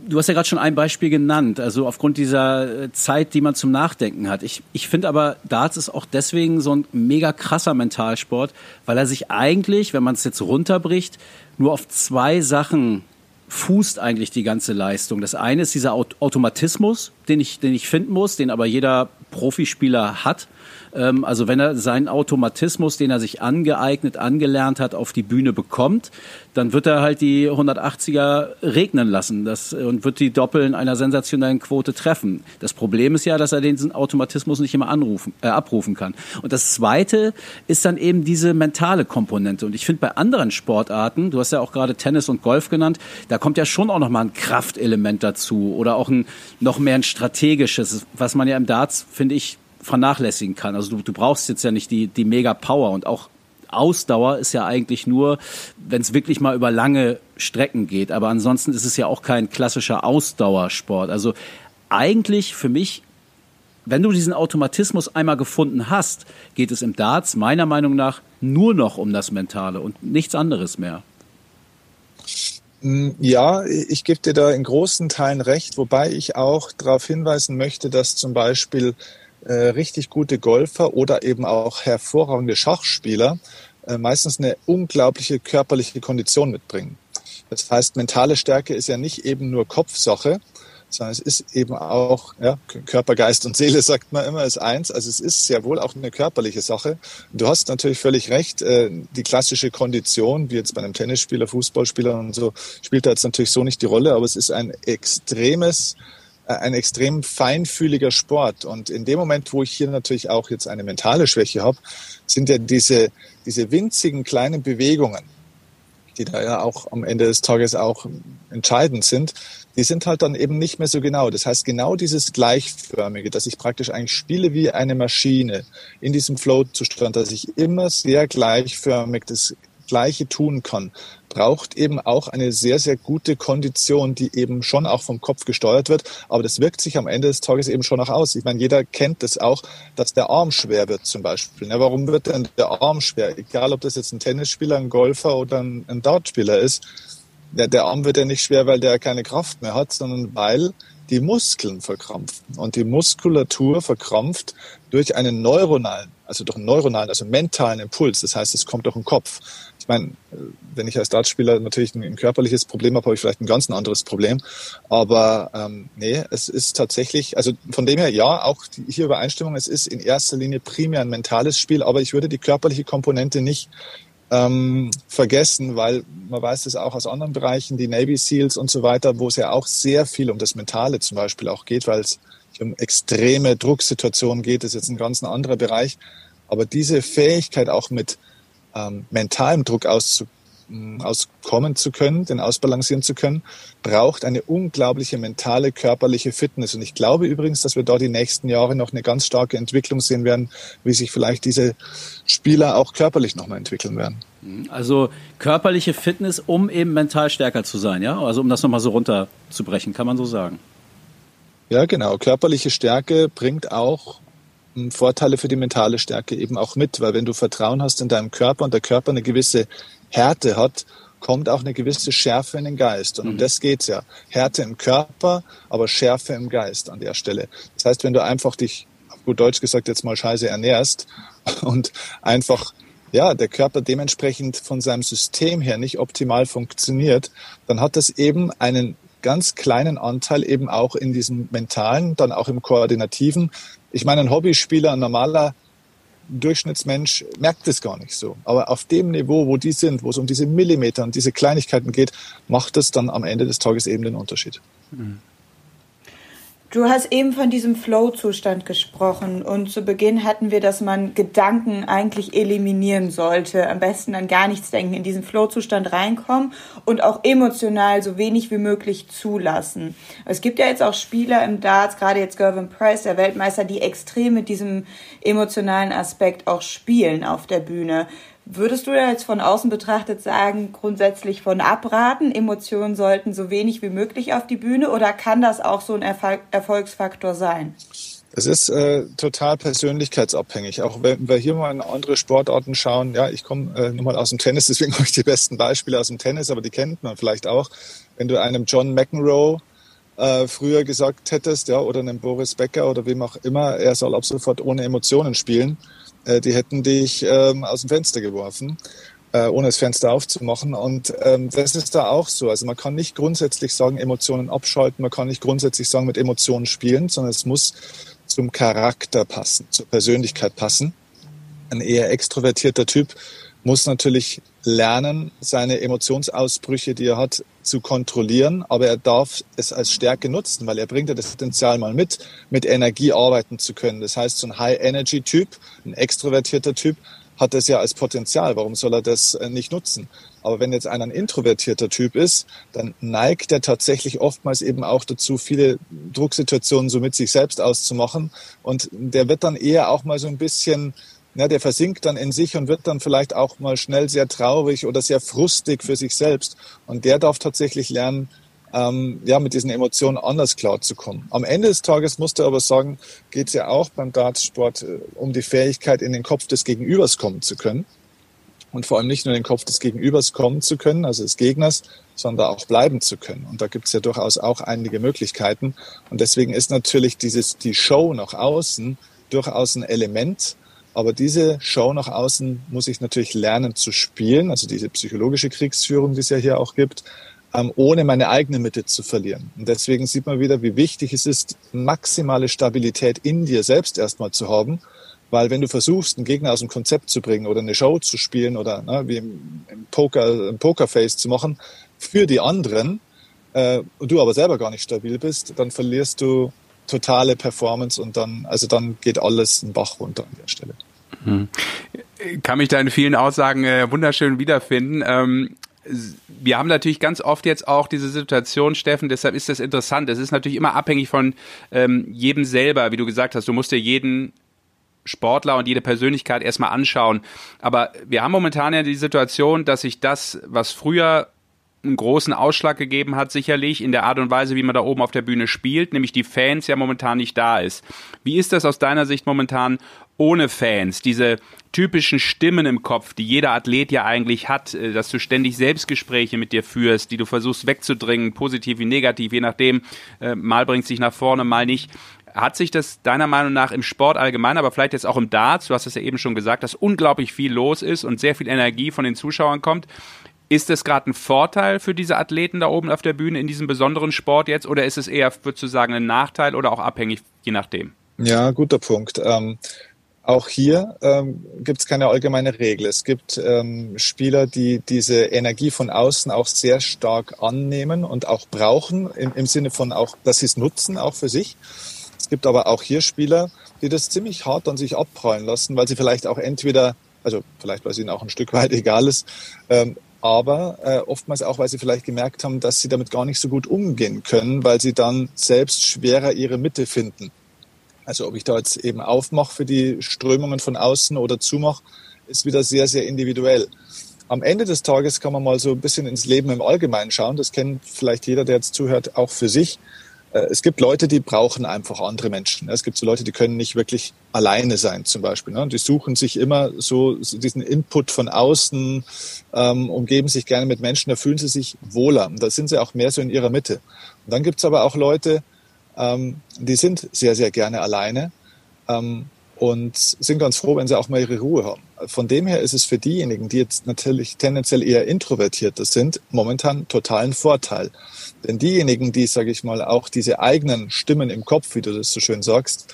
Du hast ja gerade schon ein Beispiel genannt, also aufgrund dieser äh, Zeit, die man zum Nachdenken hat. Ich, ich finde aber, Darts ist auch deswegen so ein mega krasser Mentalsport, weil er sich eigentlich, wenn man es jetzt runterbricht, nur auf zwei Sachen fußt eigentlich die ganze Leistung. Das eine ist dieser Automatismus, den ich, den ich finden muss, den aber jeder Profispieler hat. Ähm, also wenn er seinen Automatismus, den er sich angeeignet, angelernt hat, auf die Bühne bekommt, dann wird er halt die 180er regnen lassen das, und wird die Doppel in einer sensationellen Quote treffen. Das Problem ist ja, dass er diesen Automatismus nicht immer anrufen, äh, abrufen kann. Und das Zweite ist dann eben diese mentale Komponente. Und ich finde bei anderen Sportarten, du hast ja auch gerade Tennis und Golf genannt, da kommt ja schon auch noch mal ein Kraftelement dazu oder auch ein noch mehr ein strategisches, was man ja im Darts, finde ich, vernachlässigen kann. Also du, du brauchst jetzt ja nicht die, die mega Power und auch Ausdauer ist ja eigentlich nur, wenn es wirklich mal über lange Strecken geht. Aber ansonsten ist es ja auch kein klassischer Ausdauersport. Also eigentlich für mich, wenn du diesen Automatismus einmal gefunden hast, geht es im Darts meiner Meinung nach nur noch um das Mentale und nichts anderes mehr. Mm, ja, ich gebe dir da in großen Teilen recht, wobei ich auch darauf hinweisen möchte, dass zum Beispiel äh, richtig gute Golfer oder eben auch hervorragende Schachspieler äh, meistens eine unglaubliche körperliche Kondition mitbringen. Das heißt, mentale Stärke ist ja nicht eben nur Kopfsache, sondern es ist eben auch ja, Körper, Geist und Seele, sagt man immer, ist eins. Also es ist sehr wohl auch eine körperliche Sache. Du hast natürlich völlig recht, äh, die klassische Kondition, wie jetzt bei einem Tennisspieler, Fußballspieler und so, spielt da jetzt natürlich so nicht die Rolle, aber es ist ein extremes äh, ein extrem feinfühliger Sport. Und in dem Moment, wo ich hier natürlich auch jetzt eine mentale Schwäche habe, sind ja diese, diese winzigen kleinen Bewegungen, die da ja auch am Ende des Tages auch entscheidend sind, die sind halt dann eben nicht mehr so genau. Das heißt, genau dieses Gleichförmige, dass ich praktisch eigentlich spiele wie eine Maschine in diesem Flow-Zustand, dass ich immer sehr gleichförmig das Gleiche tun kann, braucht eben auch eine sehr, sehr gute Kondition, die eben schon auch vom Kopf gesteuert wird. Aber das wirkt sich am Ende des Tages eben schon auch aus. Ich meine, jeder kennt das auch, dass der Arm schwer wird zum Beispiel. Ja, warum wird denn der Arm schwer? Egal, ob das jetzt ein Tennisspieler, ein Golfer oder ein, ein Dartspieler ist. Ja, der Arm wird ja nicht schwer, weil der keine Kraft mehr hat, sondern weil die Muskeln verkrampfen. Und die Muskulatur verkrampft durch einen neuronalen, also durch einen neuronalen, also mentalen Impuls. Das heißt, es kommt durch den Kopf ich meine, wenn ich als Dartspieler natürlich ein, ein körperliches Problem habe, habe ich vielleicht ein ganz anderes Problem. Aber ähm, nee, es ist tatsächlich, also von dem her ja, auch die, hier Übereinstimmung, es ist in erster Linie primär ein mentales Spiel, aber ich würde die körperliche Komponente nicht ähm, vergessen, weil man weiß das auch aus anderen Bereichen, die Navy SEALs und so weiter, wo es ja auch sehr viel um das Mentale zum Beispiel auch geht, weil es um extreme Drucksituationen geht, das ist jetzt ein ganz anderer Bereich. Aber diese Fähigkeit auch mit ähm, mentalem Druck auszu, mm, auskommen zu können, den ausbalancieren zu können, braucht eine unglaubliche mentale, körperliche Fitness. Und ich glaube übrigens, dass wir da die nächsten Jahre noch eine ganz starke Entwicklung sehen werden, wie sich vielleicht diese Spieler auch körperlich nochmal entwickeln werden. Also körperliche Fitness, um eben mental stärker zu sein, ja? Also um das nochmal so runterzubrechen, kann man so sagen. Ja, genau. Körperliche Stärke bringt auch Vorteile für die mentale Stärke eben auch mit, weil wenn du Vertrauen hast in deinem Körper und der Körper eine gewisse Härte hat, kommt auch eine gewisse Schärfe in den Geist. Und um mhm. das geht's ja. Härte im Körper, aber Schärfe im Geist an der Stelle. Das heißt, wenn du einfach dich, auf gut Deutsch gesagt, jetzt mal scheiße ernährst und einfach ja, der Körper dementsprechend von seinem System her nicht optimal funktioniert, dann hat das eben einen ganz kleinen Anteil eben auch in diesem mentalen, dann auch im koordinativen, ich meine, ein Hobbyspieler, ein normaler Durchschnittsmensch merkt es gar nicht so. Aber auf dem Niveau, wo die sind, wo es um diese Millimeter und diese Kleinigkeiten geht, macht es dann am Ende des Tages eben den Unterschied. Mhm. Du hast eben von diesem Flow-Zustand gesprochen und zu Beginn hatten wir, dass man Gedanken eigentlich eliminieren sollte, am besten an gar nichts denken, in diesen Flow-Zustand reinkommen und auch emotional so wenig wie möglich zulassen. Es gibt ja jetzt auch Spieler im Darts, gerade jetzt Gervin Price, der Weltmeister, die extrem mit diesem emotionalen Aspekt auch spielen auf der Bühne. Würdest du jetzt von außen betrachtet sagen, grundsätzlich von abraten, Emotionen sollten so wenig wie möglich auf die Bühne oder kann das auch so ein Erfolg Erfolgsfaktor sein? Es ist äh, total persönlichkeitsabhängig. Auch wenn wir hier mal in andere Sportarten schauen, ja, ich komme äh, nur mal aus dem Tennis, deswegen habe ich die besten Beispiele aus dem Tennis, aber die kennt man vielleicht auch. Wenn du einem John McEnroe äh, früher gesagt hättest, ja, oder einem Boris Becker oder wem auch immer, er soll ab sofort ohne Emotionen spielen, äh, die hätten dich ähm, aus dem Fenster geworfen. äh, ohne das Fenster aufzumachen. Und ähm, das ist da auch so. Also man kann nicht grundsätzlich sagen, Emotionen abschalten, man kann nicht grundsätzlich sagen, mit Emotionen spielen, sondern es muss zum Charakter passen, zur Persönlichkeit passen. Ein eher extrovertierter Typ muss natürlich lernen, seine Emotionsausbrüche, die er hat, zu kontrollieren, aber er darf es als Stärke nutzen, weil er bringt ja das Potenzial mal mit, mit Energie arbeiten zu können. Das heißt, so ein High-Energy-Typ, ein extrovertierter Typ, hat das ja als Potenzial. Warum soll er das äh, nicht nutzen? Aber wenn jetzt einer ein introvertierter Typ ist, dann neigt er tatsächlich oftmals eben auch dazu, viele Drucksituationen so mit sich selbst auszumachen. Und der wird dann eher auch mal so ein bisschen ja, der versinkt dann in sich und wird dann vielleicht auch mal schnell sehr traurig oder sehr frustig für sich selbst. Und der darf tatsächlich lernen, ähm, ja, mit diesen Emotionen anders klarzukommen. Am Ende des Tages musst du aber sagen, geht es ja auch beim Dartsport äh, um die Fähigkeit, in den Kopf des Gegenübers kommen zu können. Und vor allem nicht nur in den Kopf des Gegenübers kommen zu können, also des Gegners, sondern auch bleiben zu können. Und da gibt es ja durchaus auch einige Möglichkeiten. Und deswegen ist natürlich dieses, die Show nach außen durchaus ein Element, aber diese Show nach außen muss ich natürlich lernen zu spielen, also diese psychologische Kriegsführung, die es ja hier auch gibt, ähm, ohne meine eigene Mitte zu verlieren. Und deswegen sieht man wieder, wie wichtig es ist, maximale Stabilität in dir selbst erstmal zu haben. Weil wenn du versuchst, einen Gegner aus dem Konzept zu bringen oder eine Show zu spielen oder ne, wie im, im Poker, ein Pokerface zu machen für die anderen, äh, und du aber selber gar nicht stabil bist, dann verlierst du totale Performance und dann, also dann geht alles einen Bach runter an der Stelle. Hm. Kann mich da in vielen Aussagen äh, wunderschön wiederfinden. Ähm, wir haben natürlich ganz oft jetzt auch diese Situation, Steffen, deshalb ist das interessant. Es ist natürlich immer abhängig von ähm, jedem selber, wie du gesagt hast. Du musst dir jeden Sportler und jede Persönlichkeit erstmal anschauen. Aber wir haben momentan ja die Situation, dass sich das, was früher einen großen Ausschlag gegeben hat, sicherlich in der Art und Weise, wie man da oben auf der Bühne spielt, nämlich die Fans ja momentan nicht da ist. Wie ist das aus deiner Sicht momentan ohne Fans? Diese typischen Stimmen im Kopf, die jeder Athlet ja eigentlich hat, äh, dass du ständig Selbstgespräche mit dir führst, die du versuchst wegzudringen, positiv wie negativ, je nachdem, äh, mal bringt sich nach vorne, mal nicht. Hat sich das deiner Meinung nach im Sport allgemein, aber vielleicht jetzt auch im Darts, du hast es ja eben schon gesagt, dass unglaublich viel los ist und sehr viel Energie von den Zuschauern kommt. Ist das gerade ein Vorteil für diese Athleten da oben auf der Bühne in diesem besonderen Sport jetzt oder ist es eher, würdest du sagen, ein Nachteil oder auch abhängig, je nachdem? Ja, guter Punkt. Ähm, auch hier ähm, gibt es keine allgemeine Regel. Es gibt ähm, Spieler, die diese Energie von außen auch sehr stark annehmen und auch brauchen, im, im Sinne von auch, dass sie es nutzen, auch für sich. Es gibt aber auch hier Spieler, die das ziemlich hart an sich abprallen lassen, weil sie vielleicht auch entweder, also vielleicht weil es ihnen auch ein Stück weit egal ist, ähm, aber äh, oftmals auch, weil sie vielleicht gemerkt haben, dass sie damit gar nicht so gut umgehen können, weil sie dann selbst schwerer ihre Mitte finden. Also ob ich da jetzt eben aufmache für die Strömungen von außen oder zumache, ist wieder sehr, sehr individuell. Am Ende des Tages kann man mal so ein bisschen ins Leben im Allgemeinen schauen. Das kennt vielleicht jeder, der jetzt zuhört, auch für sich. Äh, es gibt Leute, die brauchen einfach andere Menschen. Es gibt so Leute, die können nicht wirklich alleine sein, zum Beispiel. Ne? Die suchen sich immer so, diesen Input von außen, ähm, umgeben sich gerne mit Menschen, da fühlen sie sich wohler. Da sind sie auch mehr so in ihrer Mitte. Und dann gibt es aber auch Leute, ähm, die sind sehr, sehr gerne alleine ähm, und sind ganz froh, wenn sie auch mal ihre Ruhe haben. Von dem her ist es für diejenigen, die jetzt natürlich tendenziell eher introvertierter sind, momentan totalen Vorteil. Denn diejenigen, die, sage ich mal, auch diese eigenen Stimmen im Kopf, wie du das so schön sagst,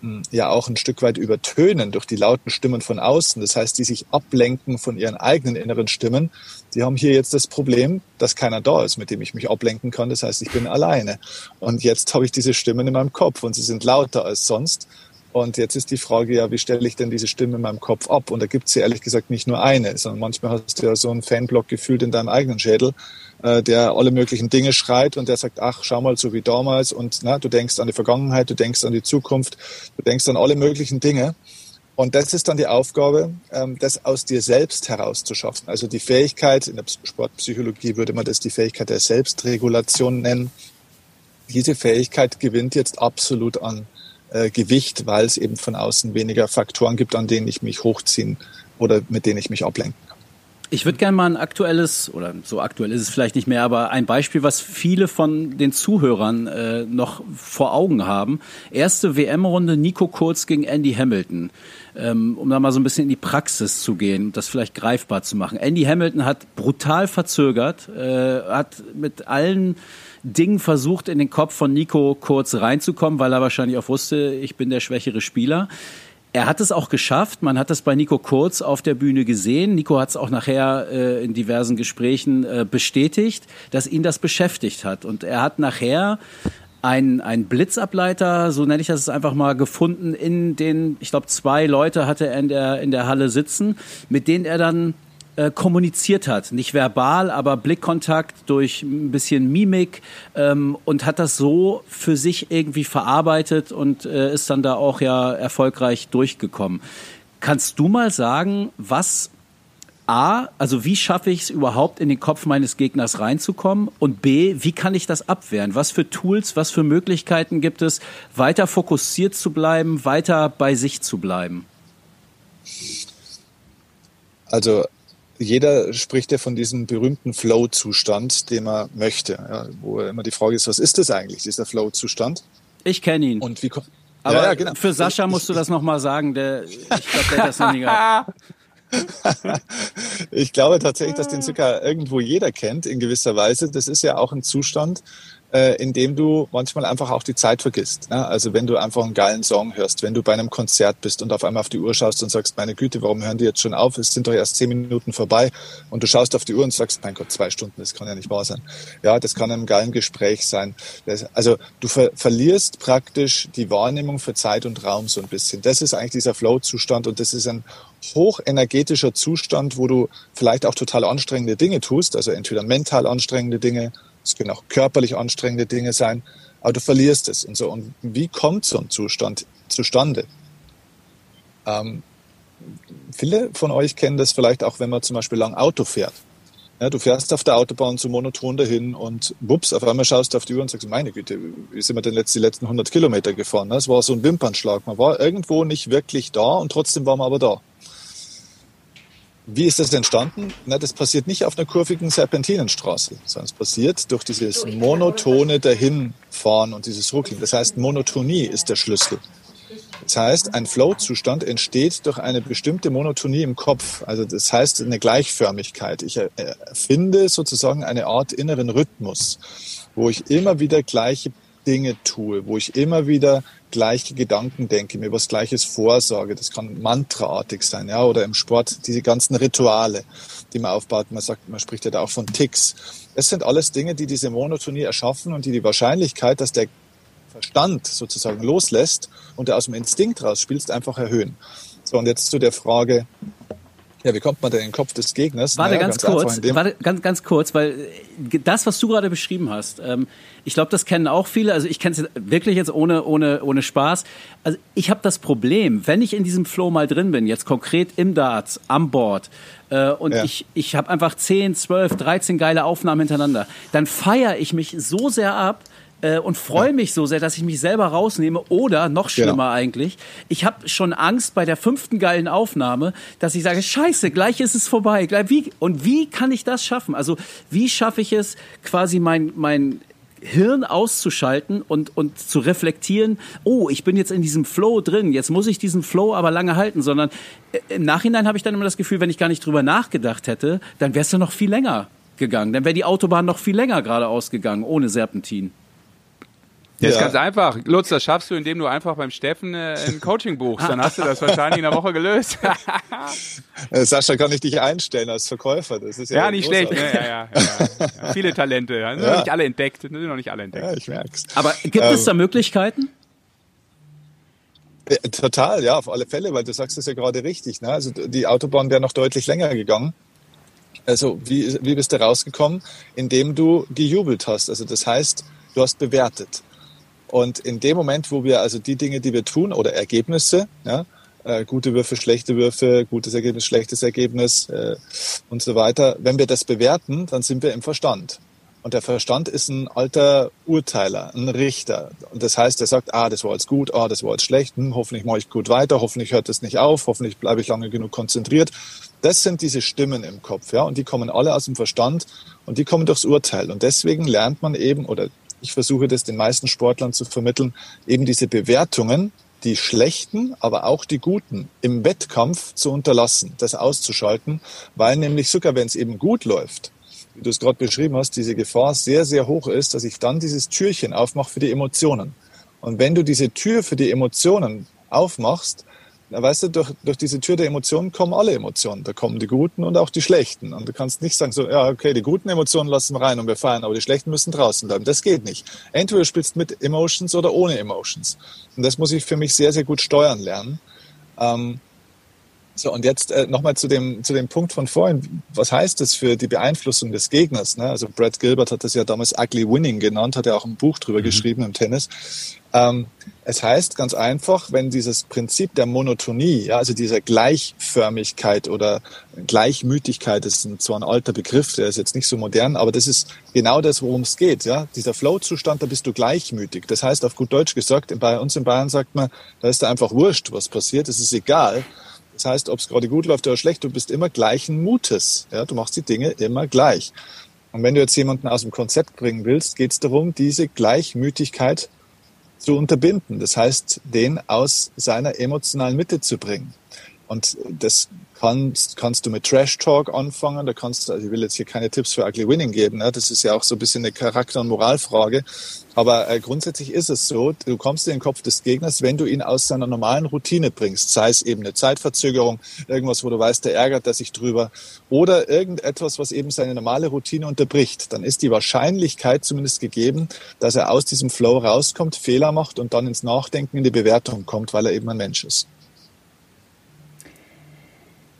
hm, ja auch ein Stück weit übertönen durch die lauten Stimmen von außen. Das heißt, die sich ablenken von ihren eigenen inneren Stimmen. Die haben hier jetzt das Problem, dass keiner da ist, mit dem ich mich ablenken kann. Das heißt, ich bin alleine. Und jetzt habe ich diese Stimmen in meinem Kopf und sie sind lauter als sonst. Und jetzt ist die Frage ja, wie stelle ich denn diese Stimme in meinem Kopf ab? Und da gibt es ja ehrlich gesagt nicht nur eine, sondern manchmal hast du ja so einen Fanblock gefühlt in deinem eigenen Schädel, äh, der alle möglichen Dinge schreit und der sagt, ach, schau mal, so wie damals. Und na, du denkst an die Vergangenheit, du denkst an die Zukunft, du denkst an alle möglichen Dinge. Und das ist dann die Aufgabe, ähm, das aus dir selbst herauszuschaffen. Also die Fähigkeit, in der Sportpsychologie würde man das die Fähigkeit der Selbstregulation nennen. Diese Fähigkeit gewinnt jetzt absolut an äh, Gewicht, weil es eben von außen weniger Faktoren gibt, an denen ich mich hochziehen oder mit denen ich mich ablenken kann. Ich würde gerne mal ein aktuelles, oder so aktuell ist es vielleicht nicht mehr, aber ein Beispiel, was viele von den Zuhörern äh, noch vor Augen haben. Erste WM-Runde Nico Kurz gegen Andy Hamilton. Ähm, um da mal so ein bisschen in die Praxis zu gehen, das vielleicht greifbar zu machen. Andy Hamilton hat brutal verzögert, äh, hat mit allen Dingen versucht, in den Kopf von Nico Kurz reinzukommen, weil er wahrscheinlich auch wusste, ich bin der schwächere Spieler. Er hat es auch geschafft. Man hat es bei Nico Kurz auf der Bühne gesehen. Nico hat es auch nachher äh, in diversen Gesprächen äh, bestätigt, dass ihn das beschäftigt hat. Und er hat nachher ein, ein Blitzableiter, so nenne ich das einfach mal, gefunden in den, ich glaube, zwei Leute hatte er in der, in der Halle sitzen, mit denen er dann äh, kommuniziert hat. Nicht verbal, aber Blickkontakt durch ein bisschen Mimik ähm, und hat das so für sich irgendwie verarbeitet und äh, ist dann da auch ja erfolgreich durchgekommen. Kannst du mal sagen, was A, also wie schaffe ich es überhaupt in den Kopf meines Gegners reinzukommen? Und B, wie kann ich das abwehren? Was für Tools, was für Möglichkeiten gibt es, weiter fokussiert zu bleiben, weiter bei sich zu bleiben? Also jeder spricht ja von diesem berühmten Flow-Zustand, den man möchte. Ja, wo immer die Frage ist, was ist das eigentlich, dieser Flow-Zustand? Ich kenne ihn. Und wie kommt aber ja, ja, genau. für Sascha musst du das nochmal sagen, der, ich glaube, der hat das noch nie gehabt. ich glaube tatsächlich, dass den circa irgendwo jeder kennt in gewisser Weise. Das ist ja auch ein Zustand, äh, in dem du manchmal einfach auch die Zeit vergisst. Ne? Also wenn du einfach einen geilen Song hörst, wenn du bei einem Konzert bist und auf einmal auf die Uhr schaust und sagst, meine Güte, warum hören die jetzt schon auf? Es sind doch erst zehn Minuten vorbei. Und du schaust auf die Uhr und sagst, mein Gott, zwei Stunden, das kann ja nicht wahr sein. Ja, das kann einem geilen Gespräch sein. Das, also du ver verlierst praktisch die Wahrnehmung für Zeit und Raum so ein bisschen. Das ist eigentlich dieser Flow-Zustand und das ist ein hochenergetischer Zustand, wo du vielleicht auch total anstrengende Dinge tust, also entweder mental anstrengende Dinge es können auch körperlich anstrengende Dinge sein, aber du verlierst es und so. Und wie kommt so ein Zustand zustande? Ähm, viele von euch kennen das vielleicht auch, wenn man zum Beispiel lang Auto fährt. Ja, du fährst auf der Autobahn so monoton dahin und wups, auf einmal schaust du auf die Uhr und sagst, meine Güte, wie sind wir denn jetzt die letzten 100 Kilometer gefahren? Das war so ein Wimpernschlag. Man war irgendwo nicht wirklich da und trotzdem war man aber da. Wie ist das entstanden? Na, das passiert nicht auf einer kurvigen Serpentinenstraße, sondern es passiert durch dieses monotone Dahinfahren und dieses Ruckeln. Das heißt, Monotonie ist der Schlüssel. Das heißt, ein Flow-Zustand entsteht durch eine bestimmte Monotonie im Kopf. Also das heißt eine Gleichförmigkeit. Ich erfinde sozusagen eine Art inneren Rhythmus, wo ich immer wieder gleiche Dinge tue, wo ich immer wieder gleiche Gedanken denke, mir was Gleiches vorsorge. Das kann mantraartig sein, ja, oder im Sport diese ganzen Rituale, die man aufbaut. Man sagt, man spricht ja da auch von Ticks. Das sind alles Dinge, die diese Monotonie erschaffen und die die Wahrscheinlichkeit, dass der Verstand sozusagen loslässt und der aus dem Instinkt raus spielst, einfach erhöhen. So, und jetzt zu der Frage, ja, wie kommt man denn in den Kopf des Gegners? Warte naja, ganz, ganz kurz, warte ganz, ganz kurz, weil äh, das, was du gerade beschrieben hast, ähm, ich glaube, das kennen auch viele. Also ich kenne es wirklich jetzt ohne, ohne, ohne Spaß. Also ich habe das Problem, wenn ich in diesem Flow mal drin bin, jetzt konkret im Darts, am Board, äh, und ja. ich, ich habe einfach 10, 12, 13 geile Aufnahmen hintereinander, dann feiere ich mich so sehr ab, äh, und freue mich so sehr, dass ich mich selber rausnehme. Oder noch schlimmer genau. eigentlich, ich habe schon Angst bei der fünften geilen Aufnahme, dass ich sage, scheiße, gleich ist es vorbei. Wie, und wie kann ich das schaffen? Also wie schaffe ich es, quasi mein, mein Hirn auszuschalten und, und zu reflektieren, oh, ich bin jetzt in diesem Flow drin, jetzt muss ich diesen Flow aber lange halten, sondern äh, im Nachhinein habe ich dann immer das Gefühl, wenn ich gar nicht drüber nachgedacht hätte, dann wäre es ja noch viel länger gegangen. Dann wäre die Autobahn noch viel länger geradeaus gegangen, ohne Serpentin. Ja, ist ganz einfach. Lutz, das schaffst du, indem du einfach beim Steffen äh, ein Coaching buchst. Dann hast du das wahrscheinlich in einer Woche gelöst. Äh, Sascha, kann ich dich einstellen als Verkäufer? Das ist ja, ja nicht schlecht. Ja, ja, ja, Viele Talente. Ja. Sind noch nicht alle entdeckt. Sind noch nicht alle entdeckt. Ja, ich merk's. Aber gibt ähm, es da Möglichkeiten? Ja, total, ja, auf alle Fälle, weil du sagst es ja gerade richtig. Ne? Also die Autobahn wäre noch deutlich länger gegangen. Also wie, wie bist du rausgekommen? Indem du gejubelt hast. Also das heißt, du hast bewertet. Und in dem Moment, wo wir also die Dinge, die wir tun oder Ergebnisse, ja, äh, gute Würfe, schlechte Würfe, gutes Ergebnis, schlechtes Ergebnis äh, und so weiter, wenn wir das bewerten, dann sind wir im Verstand. Und der Verstand ist ein alter Urteiler, ein Richter. Und das heißt, er sagt, ah, das war jetzt gut, ah, das war jetzt schlecht, hm, hoffentlich mache ich gut weiter, hoffentlich hört es nicht auf, hoffentlich bleibe ich lange genug konzentriert. Das sind diese Stimmen im Kopf, ja, und die kommen alle aus dem Verstand und die kommen durchs Urteil. Und deswegen lernt man eben, oder ich versuche das den meisten Sportlern zu vermitteln, eben diese Bewertungen, die schlechten, aber auch die guten im Wettkampf zu unterlassen, das auszuschalten, weil nämlich sogar wenn es eben gut läuft, wie du es gerade beschrieben hast, diese Gefahr sehr, sehr hoch ist, dass ich dann dieses Türchen aufmache für die Emotionen. Und wenn du diese Tür für die Emotionen aufmachst, weißt du, durch, durch diese Tür der Emotionen kommen alle Emotionen. Da kommen die guten und auch die schlechten. Und du kannst nicht sagen, so, ja, okay, die guten Emotionen lassen wir rein und wir feiern, aber die schlechten müssen draußen bleiben. Das geht nicht. Entweder du spielst mit Emotions oder ohne Emotions. Und das muss ich für mich sehr, sehr gut steuern lernen. Ähm, so, und jetzt äh, nochmal zu dem, zu dem Punkt von vorhin. Was heißt das für die Beeinflussung des Gegners? Ne? Also Brad Gilbert hat das ja damals Ugly Winning genannt, hat ja auch ein Buch drüber mhm. geschrieben im Tennis. Ähm, es heißt ganz einfach, wenn dieses Prinzip der Monotonie, ja, also dieser Gleichförmigkeit oder Gleichmütigkeit, das ist zwar ein alter Begriff, der ist jetzt nicht so modern, aber das ist genau das, worum es geht. Ja? Dieser Flow-Zustand, da bist du gleichmütig. Das heißt, auf gut Deutsch gesagt, bei uns in Bayern sagt man, da ist da einfach wurscht, was passiert, es ist egal. Das heißt, ob es gerade gut läuft oder schlecht, du bist immer gleichen Mutes. Ja? Du machst die Dinge immer gleich. Und wenn du jetzt jemanden aus dem Konzept bringen willst, geht es darum, diese Gleichmütigkeit zu unterbinden. Das heißt, den aus seiner emotionalen Mitte zu bringen. Und das kannst, kannst du mit Trash Talk anfangen. Da kannst du, also ich will jetzt hier keine Tipps für Ugly Winning geben. Ne? Das ist ja auch so ein bisschen eine Charakter- und Moralfrage. Aber äh, grundsätzlich ist es so, du kommst in den Kopf des Gegners, wenn du ihn aus seiner normalen Routine bringst. Sei es eben eine Zeitverzögerung, irgendwas, wo du weißt, der ärgert er sich drüber. Oder irgendetwas, was eben seine normale Routine unterbricht. Dann ist die Wahrscheinlichkeit zumindest gegeben, dass er aus diesem Flow rauskommt, Fehler macht und dann ins Nachdenken, in die Bewertung kommt, weil er eben ein Mensch ist.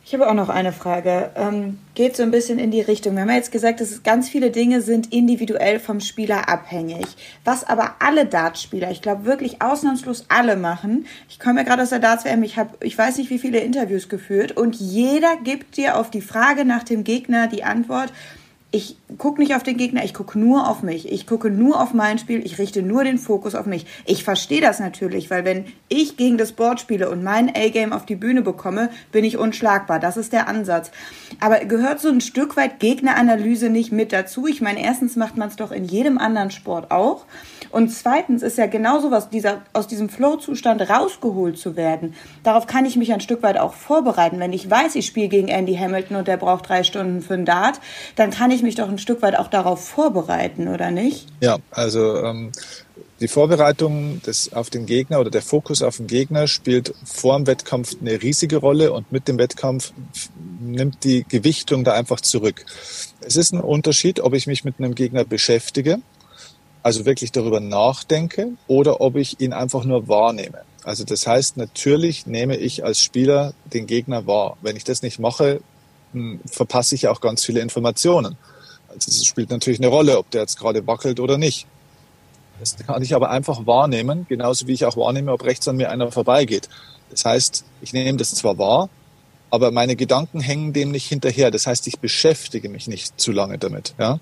Ich habe auch noch eine Frage. Ähm, geht so ein bisschen in die Richtung. Wir haben ja jetzt gesagt, dass ganz viele Dinge sind individuell vom Spieler abhängig. Was aber alle Dartspieler, ich glaube wirklich ausnahmslos alle machen. Ich komme ja gerade aus der Darts-WM, ich habe, ich weiß nicht, wie viele Interviews geführt und jeder gibt dir auf die Frage nach dem Gegner die Antwort, ich gucke nicht auf den Gegner, ich gucke nur auf mich. Ich gucke nur auf mein Spiel, ich richte nur den Fokus auf mich. Ich verstehe das natürlich, weil wenn ich gegen das Board spiele und mein A-Game auf die Bühne bekomme, bin ich unschlagbar. Das ist der Ansatz. Aber gehört so ein Stück weit Gegneranalyse nicht mit dazu? Ich meine, erstens macht man es doch in jedem anderen Sport auch. Und zweitens ist ja genau sowas, dieser, aus diesem Flow-Zustand rausgeholt zu werden. Darauf kann ich mich ein Stück weit auch vorbereiten. Wenn ich weiß, ich spiele gegen Andy Hamilton und der braucht drei Stunden für ein Dart, dann kann ich mich doch ein Stück weit auch darauf vorbereiten, oder nicht? Ja, also ähm, die Vorbereitung des, auf den Gegner oder der Fokus auf den Gegner spielt vor dem Wettkampf eine riesige Rolle und mit dem Wettkampf nimmt die Gewichtung da einfach zurück. Es ist ein Unterschied, ob ich mich mit einem Gegner beschäftige also wirklich darüber nachdenke oder ob ich ihn einfach nur wahrnehme. Also das heißt, natürlich nehme ich als Spieler den Gegner wahr. Wenn ich das nicht mache, hm, verpasse ich auch ganz viele Informationen. Also es spielt natürlich eine Rolle, ob der jetzt gerade wackelt oder nicht. Das kann ich aber einfach wahrnehmen, genauso wie ich auch wahrnehme, ob rechts an mir einer vorbeigeht. Das heißt, ich nehme das zwar wahr, aber meine Gedanken hängen dem nicht hinterher. Das heißt, ich beschäftige mich nicht zu lange damit. Ja?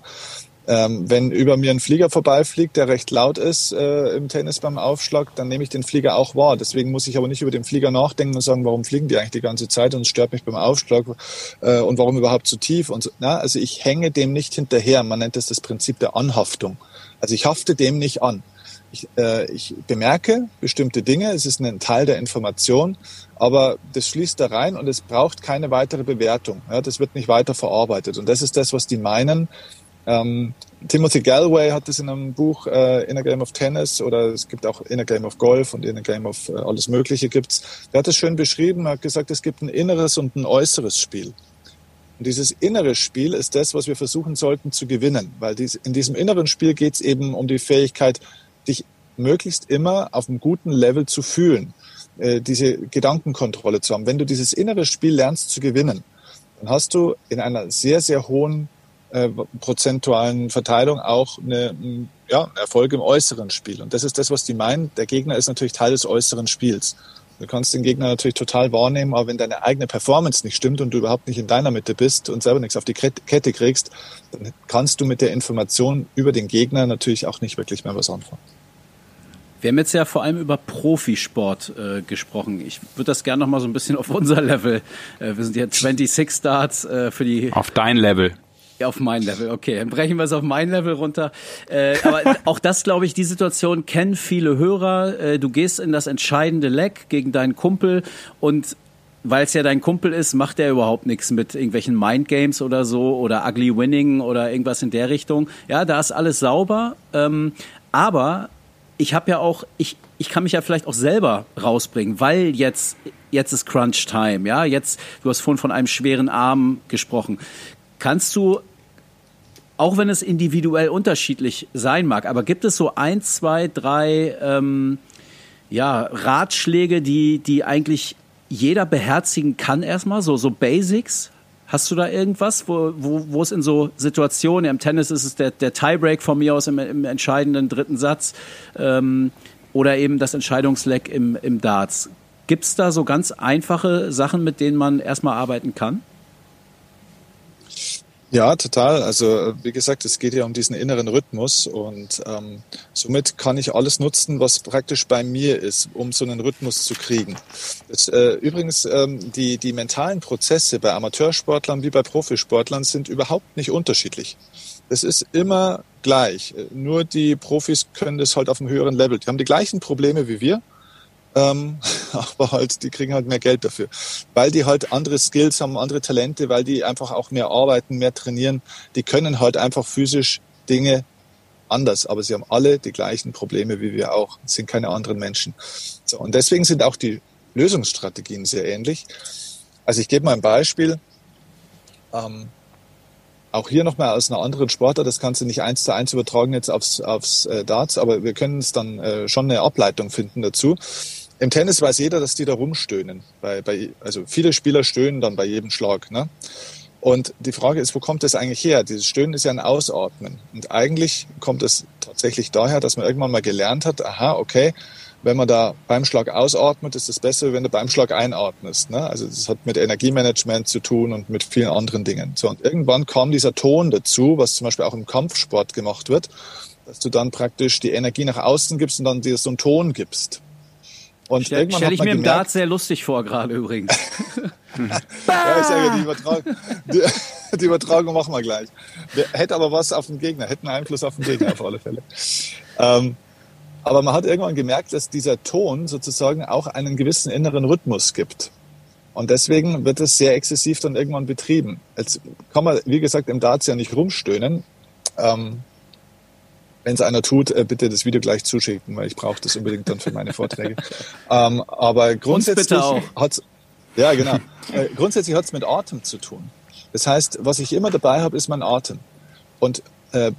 Ähm, wenn über mir ein Flieger vorbeifliegt, der recht laut ist äh, im Tennis beim Aufschlag, dann nehme ich den Flieger auch wahr. Deswegen muss ich aber nicht über den Flieger nachdenken und sagen, warum fliegen die eigentlich die ganze Zeit und es stört mich beim Aufschlag äh, und warum überhaupt zu tief und so. Na, also ich hänge dem nicht hinterher. Man nennt das das Prinzip der Anhaftung. Also ich hafte dem nicht an. Ich, äh, ich bemerke bestimmte Dinge, es ist ein Teil der Information, aber das schließt da rein und es braucht keine weitere Bewertung. Ja, das wird nicht weiter verarbeitet. Und das ist das, was die meinen, ähm, Timothy Galway hat das in einem Buch äh, In a Game of Tennis oder es gibt auch In a Game of Golf und In a Game of äh, alles Mögliche gibt's. Der hat es schön beschrieben, hat gesagt, es gibt ein inneres und ein äußeres Spiel. Und dieses innere Spiel ist das, was wir versuchen sollten zu gewinnen, weil dies, in diesem inneren Spiel geht es eben um die Fähigkeit, dich möglichst immer auf einem guten Level zu fühlen, äh, diese Gedankenkontrolle zu haben. Wenn du dieses innere Spiel lernst zu gewinnen, dann hast du in einer sehr, sehr hohen äh, prozentualen Verteilung auch eine, ja, einen Erfolg im äußeren Spiel. Und das ist das, was die meinen. Der Gegner ist natürlich Teil des äußeren Spiels. Du kannst den Gegner natürlich total wahrnehmen, aber wenn deine eigene Performance nicht stimmt und du überhaupt nicht in deiner Mitte bist und selber nichts auf die Kette kriegst, dann kannst du mit der Information über den Gegner natürlich auch nicht wirklich mehr was anfangen. Wir haben jetzt ja vor allem über Profisport äh, gesprochen. Ich würde das gerne noch mal so ein bisschen auf unser Level. Äh, wir sind ja 26 Starts äh, für die. Auf dein Level. Auf mein Level, okay. Dann brechen wir es auf mein Level runter. Äh, aber auch das, glaube ich, die Situation kennen viele Hörer. Äh, du gehst in das entscheidende Leck gegen deinen Kumpel und weil es ja dein Kumpel ist, macht er überhaupt nichts mit irgendwelchen Mindgames oder so oder Ugly Winning oder irgendwas in der Richtung. Ja, da ist alles sauber. Ähm, aber ich habe ja auch, ich, ich kann mich ja vielleicht auch selber rausbringen, weil jetzt, jetzt ist Crunch Time, ja, jetzt, du hast vorhin von einem schweren Arm gesprochen. Kannst du, auch wenn es individuell unterschiedlich sein mag, aber gibt es so ein, zwei, drei, ähm, ja, Ratschläge, die, die eigentlich jeder beherzigen kann erstmal, so, so Basics? Hast du da irgendwas, wo, wo, wo es in so Situationen, im Tennis ist es der, der Tiebreak von mir aus im, im entscheidenden dritten Satz ähm, oder eben das Entscheidungsleck im, im Darts. Gibt es da so ganz einfache Sachen, mit denen man erstmal arbeiten kann? Ja, total. Also wie gesagt, es geht ja um diesen inneren Rhythmus und ähm, somit kann ich alles nutzen, was praktisch bei mir ist, um so einen Rhythmus zu kriegen. Das, äh, übrigens, ähm, die, die mentalen Prozesse bei Amateursportlern wie bei Profisportlern sind überhaupt nicht unterschiedlich. Es ist immer gleich. Nur die Profis können das halt auf einem höheren Level. Die haben die gleichen Probleme wie wir ähm, aber halt, die kriegen halt mehr Geld dafür. Weil die halt andere Skills haben, andere Talente, weil die einfach auch mehr arbeiten, mehr trainieren. Die können halt einfach physisch Dinge anders, aber sie haben alle die gleichen Probleme wie wir auch, sind keine anderen Menschen. So, und deswegen sind auch die Lösungsstrategien sehr ähnlich. Also ich gebe mal ein Beispiel. Ähm, auch hier nochmal aus einer anderen Sportart, das kannst du nicht eins zu eins übertragen jetzt aufs, aufs äh, Darts, aber wir können es dann äh, schon eine Ableitung finden dazu. Im Tennis weiß jeder, dass die da rumstöhnen. Bei, bei, also viele Spieler stöhnen dann bei jedem Schlag. Ne? Und die Frage ist, wo kommt das eigentlich her? Dieses Stöhnen ist ja ein Ausatmen. Und eigentlich kommt es tatsächlich daher, dass man irgendwann mal gelernt hat, aha, okay, wenn man da beim Schlag ausatmet, ist es besser, wenn du beim Schlag einatmest. Ne? Also das hat mit Energiemanagement zu tun und mit vielen anderen Dingen. So, und irgendwann kam dieser Ton dazu, was zum Beispiel auch im Kampfsport gemacht wird, dass du dann praktisch die Energie nach außen gibst und dann dir so einen Ton gibst. Und Stell, irgendwann stell ich mir gemerkt, im Dart sehr lustig vor, gerade übrigens. ja, ich sage, die Übertragung, die, die, Übertragung machen wir gleich. Hätte aber was auf den Gegner, hätten Einfluss auf den Gegner auf alle Fälle. Ähm, aber man hat irgendwann gemerkt, dass dieser Ton sozusagen auch einen gewissen inneren Rhythmus gibt. Und deswegen wird es sehr exzessiv dann irgendwann betrieben. Jetzt kann man, wie gesagt, im Darts ja nicht rumstöhnen. Ähm, wenn es einer tut, äh, bitte das Video gleich zuschicken, weil ich brauche das unbedingt dann für meine Vorträge. ähm, aber grundsätzlich hat ja genau. Äh, grundsätzlich hat es mit Atem zu tun. Das heißt, was ich immer dabei habe, ist mein Atem. Und äh,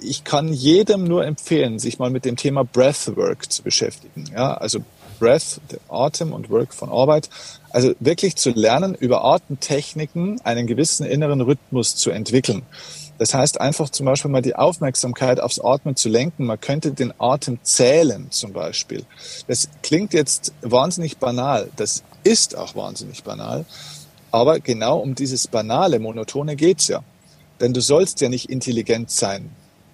ich kann jedem nur empfehlen, sich mal mit dem Thema Breathwork zu beschäftigen. Ja, also Breath, Atem und Work von Arbeit. Also wirklich zu lernen, über Atemtechniken einen gewissen inneren Rhythmus zu entwickeln. Das heißt einfach zum Beispiel mal die Aufmerksamkeit aufs Atmen zu lenken. Man könnte den Atem zählen zum Beispiel. Das klingt jetzt wahnsinnig banal. Das ist auch wahnsinnig banal. Aber genau um dieses banale, monotone geht's ja. Denn du sollst ja nicht intelligent sein.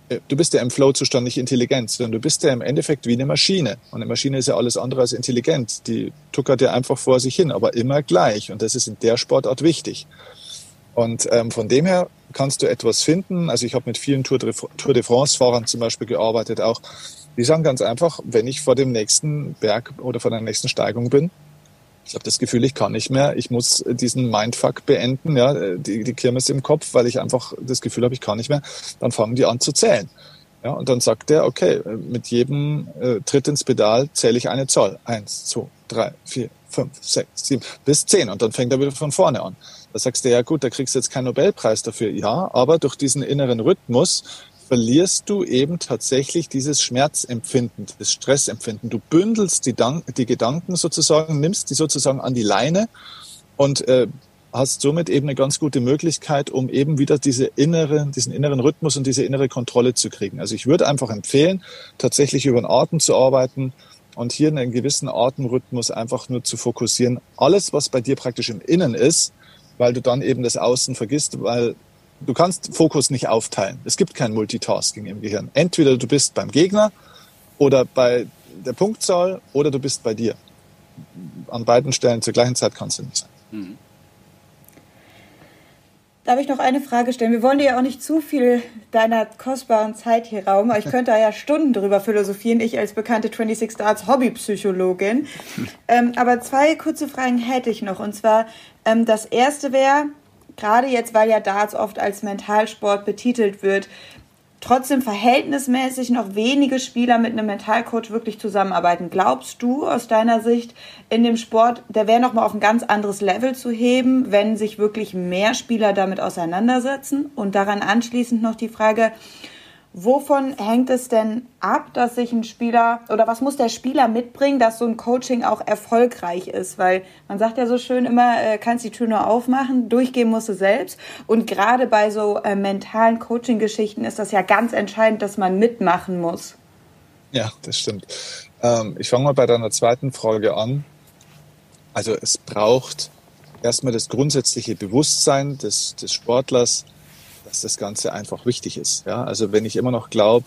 Äh, du bist ja im Flow-Zustand nicht intelligent, sondern du bist ja im Endeffekt wie eine Maschine. Und eine Maschine ist ja alles andere als intelligent. Die tuckert ja einfach vor sich hin, aber immer gleich. Und das ist in der Sportart wichtig. Und ähm, von dem her kannst du etwas finden. Also ich habe mit vielen Tour de, France-Fahrern zum Beispiel gearbeitet auch. Die sagen ganz einfach, wenn ich vor dem nächsten Berg oder vor der nächsten Steigung bin, ich habe das Gefühl, ich kann nicht mehr, ich muss diesen Mindfuck beenden, ja, die, die Kirmes im Kopf, weil ich einfach das Gefühl habe, ich kann nicht mehr, dann fangen die an zu zählen. Ja, und dann sagt der, okay, mit jedem äh, Tritt ins Pedal zähle ich eine Zahl. Eins, zwei, drei, vier, fünf, sechs, sieben, bis zehn. Und dann fängt er wieder von vorne an. Da sagst du, ja gut, da kriegst du jetzt keinen Nobelpreis dafür. Ja, aber durch diesen inneren Rhythmus verlierst du eben tatsächlich dieses Schmerzempfinden, das Stressempfinden. Du bündelst die, die Gedanken sozusagen, nimmst die sozusagen an die Leine und äh, hast somit eben eine ganz gute Möglichkeit, um eben wieder diese innere, diesen inneren Rhythmus und diese innere Kontrolle zu kriegen. Also ich würde einfach empfehlen, tatsächlich über den Atem zu arbeiten und hier einen gewissen Atemrhythmus einfach nur zu fokussieren. Alles, was bei dir praktisch im Innen ist, weil du dann eben das Außen vergisst, weil du kannst Fokus nicht aufteilen. Es gibt kein Multitasking im Gehirn. Entweder du bist beim Gegner oder bei der Punktzahl oder du bist bei dir. An beiden Stellen zur gleichen Zeit kannst du nicht sein. Mhm. Darf ich noch eine Frage stellen? Wir wollen dir ja auch nicht zu viel deiner kostbaren Zeit hier rauben, aber ich könnte da ja Stunden drüber philosophieren, ich als bekannte 26 Stars Hobbypsychologin. ähm, aber zwei kurze Fragen hätte ich noch. Und zwar, ähm, das erste wäre, gerade jetzt, weil ja Darts oft als Mentalsport betitelt wird, trotzdem verhältnismäßig noch wenige Spieler mit einem Mentalcoach wirklich zusammenarbeiten. Glaubst du aus deiner Sicht in dem Sport, der wäre noch mal auf ein ganz anderes Level zu heben, wenn sich wirklich mehr Spieler damit auseinandersetzen? Und daran anschließend noch die Frage, Wovon hängt es denn ab, dass sich ein Spieler oder was muss der Spieler mitbringen, dass so ein Coaching auch erfolgreich ist? Weil man sagt ja so schön immer, äh, kannst die Tür nur aufmachen, durchgehen musst du selbst. Und gerade bei so äh, mentalen Coaching-Geschichten ist das ja ganz entscheidend, dass man mitmachen muss. Ja, das stimmt. Ähm, ich fange mal bei deiner zweiten Frage an. Also es braucht erstmal das grundsätzliche Bewusstsein des, des Sportlers, dass das Ganze einfach wichtig ist. Ja, also wenn ich immer noch glaube,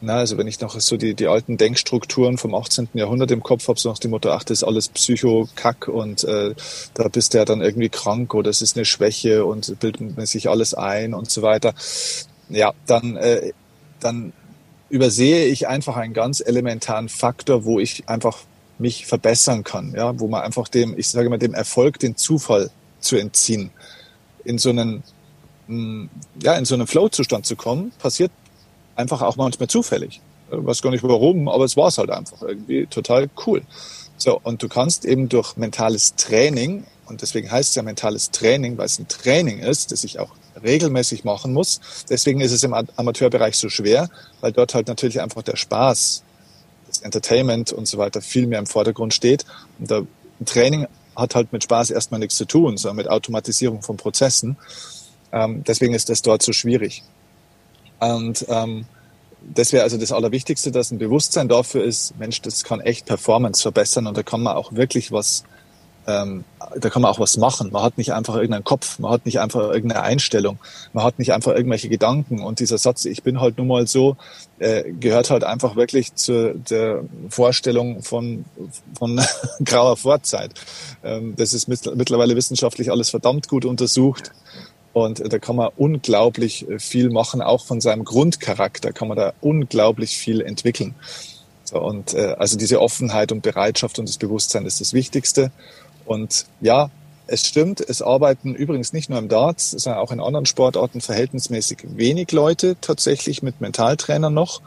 na, also wenn ich noch so die, die alten Denkstrukturen vom 18. Jahrhundert im Kopf habe, so nach dem Motto, ach, das ist alles Psycho-Kack und äh, da bist du ja dann irgendwie krank oder es ist eine Schwäche und bildet man sich alles ein und so weiter. Ja, dann, äh, dann übersehe ich einfach einen ganz elementaren Faktor, wo ich einfach mich verbessern kann, ja, wo man einfach dem, ich sage mal, dem Erfolg den Zufall zu entziehen. In so einen ja, in so einen Flow-Zustand zu kommen, passiert einfach auch manchmal zufällig. Ich weiß gar nicht warum, aber es war es halt einfach irgendwie total cool. So, und du kannst eben durch mentales Training, und deswegen heißt es ja mentales Training, weil es ein Training ist, das ich auch regelmäßig machen muss. Deswegen ist es im Amateurbereich so schwer, weil dort halt natürlich einfach der Spaß, das Entertainment und so weiter viel mehr im Vordergrund steht. Und der Training hat halt mit Spaß erstmal nichts zu tun, sondern mit Automatisierung von Prozessen. Ähm, deswegen ist das dort so schwierig. Und ähm, das wäre also das Allerwichtigste, dass ein Bewusstsein dafür ist, Mensch, das kann echt Performance verbessern und da kann man auch wirklich was, ähm, da kann man auch was machen. Man hat nicht einfach irgendeinen Kopf, man hat nicht einfach irgendeine Einstellung, man hat nicht einfach irgendwelche Gedanken und dieser Satz, ich bin halt nun mal so, äh, gehört halt einfach wirklich zu der Vorstellung von, von grauer Vorzeit. Ähm, das ist mittlerweile wissenschaftlich alles verdammt gut untersucht. Und da kann man unglaublich äh, viel machen, auch von seinem Grundcharakter kann man da unglaublich viel entwickeln. Und äh, also diese Offenheit und Bereitschaft und das Bewusstsein ist das Wichtigste. Und ja, es stimmt, es arbeiten übrigens nicht nur im Darts, sondern auch in anderen Sportarten verhältnismäßig wenig Leute tatsächlich mit Mentaltrainern noch.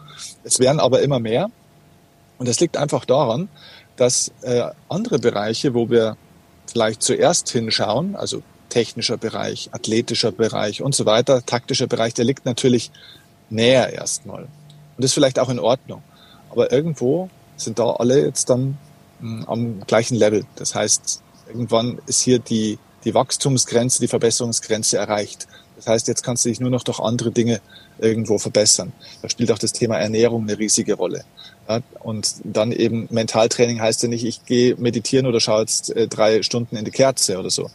Es werden aber immer mehr. Und das liegt einfach daran, dass äh, andere Bereiche, wo wir vielleicht zuerst hinschauen, also technischer Bereich, athletischer Bereich und so weiter, taktischer Bereich, der liegt natürlich näher erstmal. Und das ist vielleicht auch in Ordnung. Aber irgendwo sind da alle jetzt dann hm, am gleichen Level. Das heißt, irgendwann ist hier die, die Wachstumsgrenze, die Verbesserungsgrenze erreicht. Das heißt, jetzt kannst du dich nur noch durch andere Dinge irgendwo verbessern. Da spielt auch das Thema Ernährung eine riesige Rolle. Ja, und dann eben Mentaltraining heißt ja nicht, ich gehe meditieren oder schaue jetzt äh, drei Stunden in die Kerze oder so,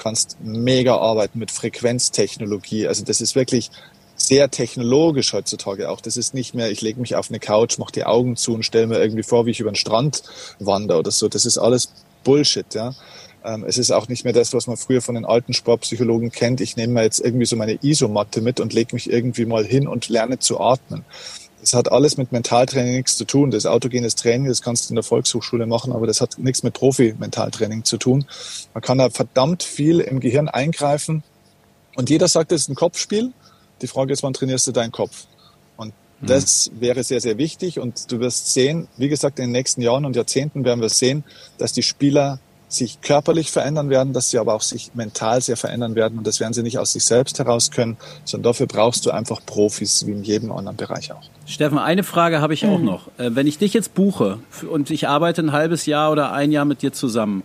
kannst mega arbeiten mit Frequenztechnologie. Also das ist wirklich sehr technologisch heutzutage auch. Das ist nicht mehr, ich lege mich auf eine Couch, mache die Augen zu und stelle mir irgendwie vor, wie ich über den Strand wandere oder so. Das ist alles Bullshit, ja. Ähm, es ist auch nicht mehr das, was man früher von den alten Sportpsychologen kennt. Ich nehme mir jetzt irgendwie so meine Isomatte mit und lege mich irgendwie mal hin und lerne zu atmen. Das hat alles mit Mentaltraining nichts zu tun. Das autogenes Training, das kannst du in der Volkshochschule machen, aber das hat nichts mit Profi-Mentaltraining zu tun. Man kann da verdammt viel im Gehirn eingreifen. Und jeder sagt, das ist ein Kopfspiel. Die Frage ist, wann trainierst du deinen Kopf? Und mhm. das wäre sehr, sehr wichtig. Und du wirst sehen, wie gesagt, in den nächsten Jahren und Jahrzehnten werden wir sehen, dass die Spieler sich körperlich verändern werden, dass sie aber auch sich mental sehr verändern werden. Und das werden sie nicht aus sich selbst heraus können, sondern dafür brauchst du einfach Profis, wie in jedem anderen Bereich auch. Steffen, eine Frage habe ich auch mhm. noch. Äh, wenn ich dich jetzt buche und ich arbeite ein halbes Jahr oder ein Jahr mit dir zusammen,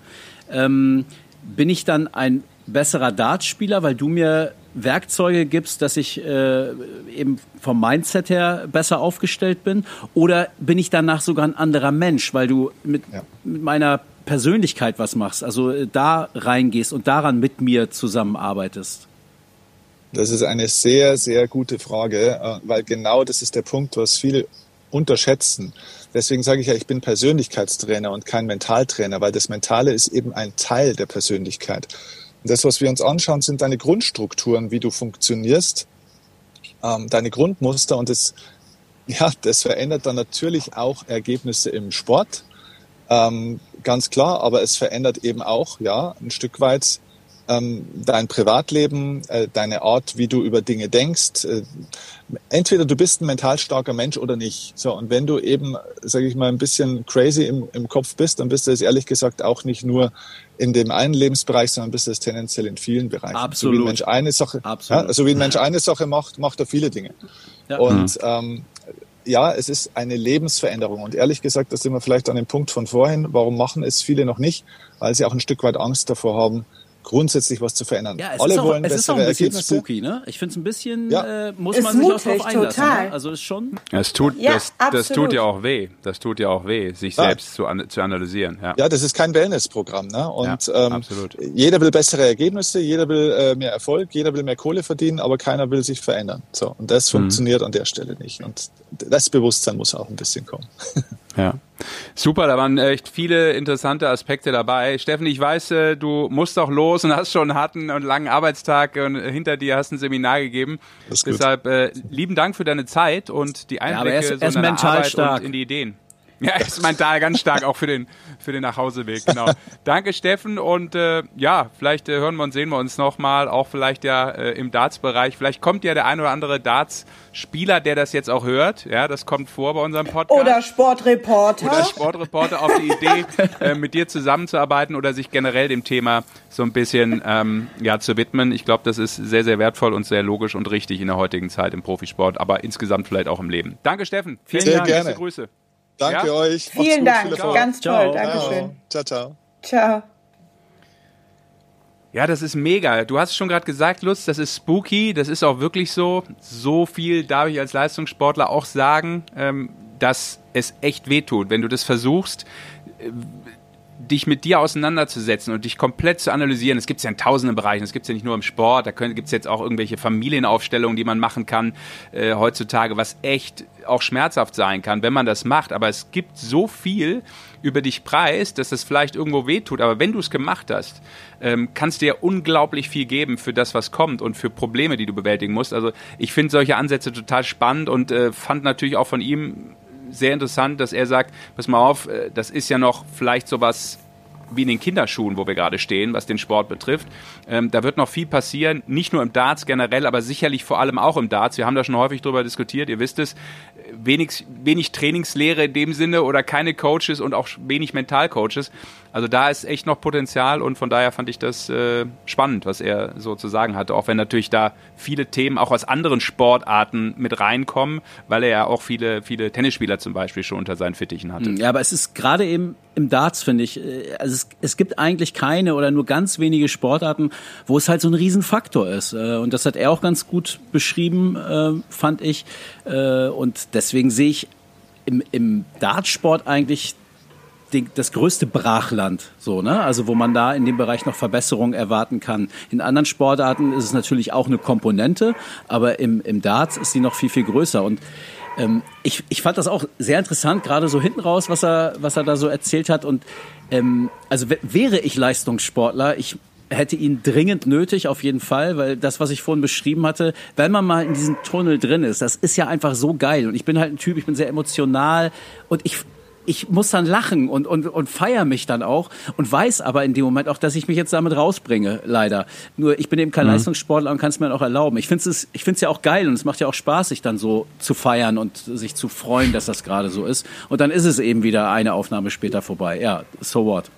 ähm, bin ich dann ein besserer Dartspieler, weil du mir Werkzeuge gibst, dass ich äh, eben vom Mindset her besser aufgestellt bin? Oder bin ich danach sogar ein anderer Mensch, weil du mit, ja. mit meiner Persönlichkeit was machst, also äh, da reingehst und daran mit mir zusammenarbeitest? Das ist eine sehr, sehr gute Frage, äh, weil genau das ist der Punkt, was viele unterschätzen. Deswegen sage ich ja, ich bin Persönlichkeitstrainer und kein Mentaltrainer, weil das Mentale ist eben ein Teil der Persönlichkeit. Und das, was wir uns anschauen, sind deine Grundstrukturen, wie du funktionierst, ähm, deine Grundmuster und das, ja, das verändert dann natürlich auch Ergebnisse im Sport, ähm, ganz klar, aber es verändert eben auch, ja, ein Stück weit ähm, dein Privatleben, äh, deine Art, wie du über Dinge denkst. Äh, entweder du bist ein mental starker Mensch oder nicht. So und wenn du eben, sage ich mal, ein bisschen crazy im, im Kopf bist, dann bist du es ehrlich gesagt auch nicht nur in dem einen Lebensbereich, sondern bist du es tendenziell in vielen Bereichen. Absolut. So wie ein Mensch eine Sache, Absolut. Ja, so wie ein Mensch eine Sache macht, macht er viele Dinge. Ja. Und ähm, ja, es ist eine Lebensveränderung. Und ehrlich gesagt, da sind wir vielleicht an dem Punkt von vorhin. Warum machen es viele noch nicht? Weil sie auch ein Stück weit Angst davor haben, grundsätzlich was zu verändern. Ja, es Alle ist auch, wollen es ist auch ein bisschen Ergebnisse. spooky, ne? Ich finde es ein bisschen, Ja. äh, muss Ist man sich auch mutig, drauf einlassen. total. Ne? Also ist schon. Das tut, Ja, das, das tut ja auch weh. Das tut ja auch weh, sich Ja. selbst zu, an, zu analysieren. Ja. Ja, das ist kein Wellnessprogramm. Ne? Und Ja, ähm, absolut. jeder will bessere Ergebnisse, jeder will äh, mehr Erfolg, jeder will mehr Kohle verdienen, aber keiner will sich verändern. So, und das Mhm. funktioniert an der Stelle nicht. Und das Bewusstsein muss auch ein bisschen kommen. Ja. Super, da waren echt viele interessante Aspekte dabei. Steffen, ich weiß, äh, du musst auch los und hast schon einen harten und langen Arbeitstag und hinter dir hast ein Seminar gegeben. Deshalb äh, lieben Dank für deine Zeit und die Einblicke aber er ist- so er ist in deine mental Arbeit stark. und in die Ideen. Ja, ist mental ganz stark, auch für den, für den Nachhauseweg, genau. Danke, Steffen, und äh, ja, vielleicht äh, hören wir und sehen wir uns nochmal, auch vielleicht ja äh, im Darts-Bereich. Vielleicht kommt ja der ein oder andere Darts-Spieler, der das jetzt auch hört. Ja, das kommt vor bei unserem Podcast Oder Sportreporter. oder Sportreporter auf die Idee, äh, mit dir zusammenzuarbeiten oder sich generell dem Thema so ein bisschen ähm, ja, zu widmen. Ich glaube, das ist sehr, sehr wertvoll und sehr logisch und richtig in der heutigen Zeit im Profisport, aber insgesamt vielleicht auch im Leben. Danke, Steffen. Vielen Sehr Dank. gerne. Grüße. Danke Ja? euch. Macht's Vielen gut, Dank, viel Erfolg. ganz toll, Ciao. Dankeschön. Ciao, ciao. Ciao. Ja, das ist mega. Du hast schon gerade gesagt, Lutz, das ist spooky. Das ist auch wirklich so. So viel darf ich als Leistungssportler auch sagen, ähm, dass es echt wehtut, wenn du das versuchst, dich mit dir auseinanderzusetzen und dich komplett zu analysieren. Es gibt ja in tausenden Bereichen. Es gibt ja nicht nur im Sport. Da gibt es jetzt auch irgendwelche Familienaufstellungen, die man machen kann äh, heutzutage, was echt auch schmerzhaft sein kann, wenn man das macht. Aber es gibt so viel über dich preis, dass es vielleicht irgendwo wehtut. Aber wenn du es gemacht hast, ähm, kannst dir unglaublich viel geben für das, was kommt und für Probleme, die du bewältigen musst. Also ich finde solche Ansätze total spannend und äh, fand natürlich auch von ihm sehr interessant, dass er sagt, pass mal auf, äh, das ist ja noch vielleicht sowas wie in den Kinderschuhen, wo wir gerade stehen, was den Sport betrifft. Ähm, da wird noch viel passieren, nicht nur im Darts generell, aber sicherlich vor allem auch im Darts. Wir haben da schon häufig drüber diskutiert, ihr wisst es, wenig, wenig Trainingslehre in dem Sinne oder keine Coaches und auch wenig Mentalcoaches. Also da ist echt noch Potenzial und von daher fand ich das äh, spannend, was er so zu sagen hatte, auch wenn natürlich da viele Themen auch aus anderen Sportarten mit reinkommen, weil er ja auch viele, viele Tennisspieler zum Beispiel schon unter seinen Fittichen hatte. Ja, aber es ist gerade eben im Darts, finde ich, äh, also es, es gibt eigentlich keine oder nur ganz wenige Sportarten, wo es halt so ein Riesenfaktor ist. Äh, Und das hat er auch ganz gut beschrieben, äh, fand ich. Und deswegen sehe ich im, im Dartsport eigentlich das größte Brachland, so, ne? Also, wo man da in dem Bereich noch Verbesserungen erwarten kann. In anderen Sportarten ist es natürlich auch eine Komponente, aber im, im Darts ist sie noch viel, viel größer. Und ähm, ich, ich fand das auch sehr interessant, gerade so hinten raus, was er, was er da so erzählt hat. Und ähm, also wäre ich Leistungssportler, ich hätte ihn dringend nötig, auf jeden Fall, weil das, was ich vorhin beschrieben hatte, wenn man mal in diesem Tunnel drin ist, das ist ja einfach so geil. Und ich bin halt ein Typ, ich bin sehr emotional und ich ich muss dann lachen und, und, und feier mich dann auch und weiß aber in dem Moment auch, dass ich mich jetzt damit rausbringe, leider. Nur ich bin eben kein Leistungssportler und kann es mir auch erlauben. Ich finde es ich find's ja auch geil und es macht ja auch Spaß, sich dann so zu feiern und sich zu freuen, dass das gerade so ist. Und dann ist es eben wieder eine Aufnahme später vorbei. Ja, so what.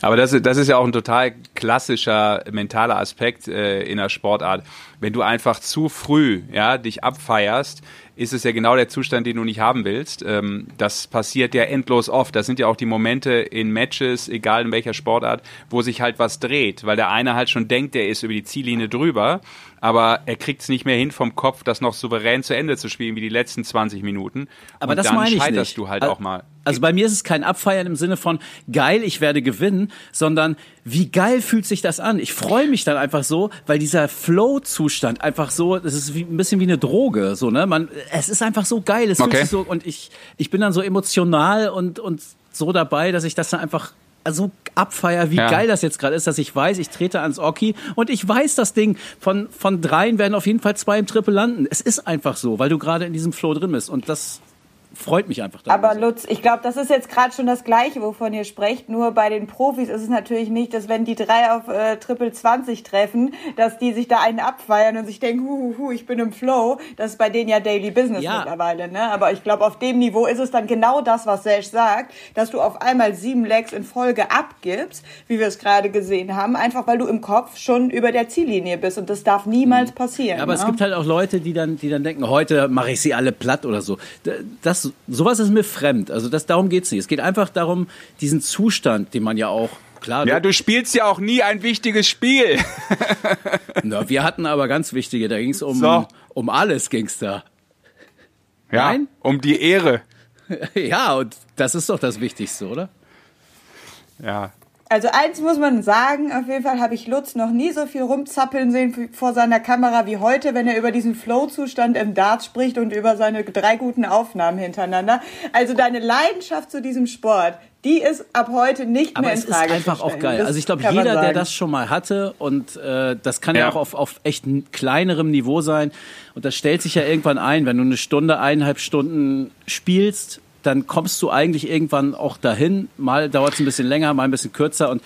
Aber das, das ist ja auch ein total klassischer mentaler Aspekt äh, in der Sportart. Wenn du einfach zu früh ja, dich abfeierst, ist es ja genau der Zustand, den du nicht haben willst. Ähm, das passiert ja endlos oft. Das sind ja auch die Momente in Matches, egal in welcher Sportart, wo sich halt was dreht, weil der eine halt schon denkt, der ist über die Ziellinie drüber aber er kriegt es nicht mehr hin vom Kopf, das noch souverän zu Ende zu spielen wie die letzten 20 Minuten. Aber Und das dann meine ich scheiterst nicht. du halt Al- auch mal. Also bei mir ist es kein Abfeiern im Sinne von geil, ich werde gewinnen, sondern wie geil fühlt sich das an? Ich freue mich dann einfach so, weil dieser Flow-Zustand einfach so, das ist wie, ein bisschen wie eine Droge, so ne? Man, es ist einfach so geil, es fühlt Okay. sich so und ich, ich bin dann so emotional und und so dabei, dass ich das dann einfach so abfeier, wie Ja. geil das jetzt gerade ist, dass ich weiß, ich trete ans Oki und ich weiß, das Ding von von dreien werden auf jeden Fall zwei im Triple landen. Es ist einfach so, weil du gerade in diesem Flow drin bist und das freut mich einfach. Aber so. Lutz, ich glaube, das ist jetzt gerade schon das Gleiche, wovon ihr sprecht. Nur bei den Profis ist es natürlich nicht, dass wenn die drei auf äh, Triple 20 treffen, dass die sich da einen abfeiern und sich denken, hu, hu, hu, ich bin im Flow. Das ist bei denen ja Daily Business Ja. mittlerweile. Ne? Aber ich glaube, auf dem Niveau ist es dann genau das, was Sesh sagt, dass du auf einmal sieben Legs in Folge abgibst, wie wir es gerade gesehen haben, einfach weil du im Kopf schon über der Ziellinie bist. Und das darf niemals passieren. Ja, aber es ne? gibt halt auch Leute, die dann, die dann denken, heute mache ich sie alle platt oder so. D- Das, sowas ist mir fremd. Also das, darum geht's nicht. Es geht einfach darum, diesen Zustand, den man ja auch, klar, Ja, du spielst ja auch nie ein wichtiges Spiel. na, wir hatten aber ganz wichtige, da ging's um, So. um alles ging's da. Ja, Nein? um die Ehre. ja, und das ist doch das Wichtigste, oder? Ja. Also eins muss man sagen, auf jeden Fall habe ich Lutz noch nie so viel rumzappeln sehen vor seiner Kamera wie heute, wenn er über diesen Flow-Zustand im Dart spricht und über seine drei guten Aufnahmen hintereinander. Also deine Leidenschaft zu diesem Sport, die ist ab heute nicht Aber mehr es in ist Frage einfach zu auch stellen. geil. Das Also ich glaube, jeder, der das schon mal hatte und äh, das kann ja, Ja. auch auf, auf echt kleinerem Niveau sein und das stellt sich ja irgendwann ein, wenn du eine Stunde, eineinhalb Stunden spielst, dann kommst du eigentlich irgendwann auch dahin. Mal dauert es ein bisschen länger, mal ein bisschen kürzer und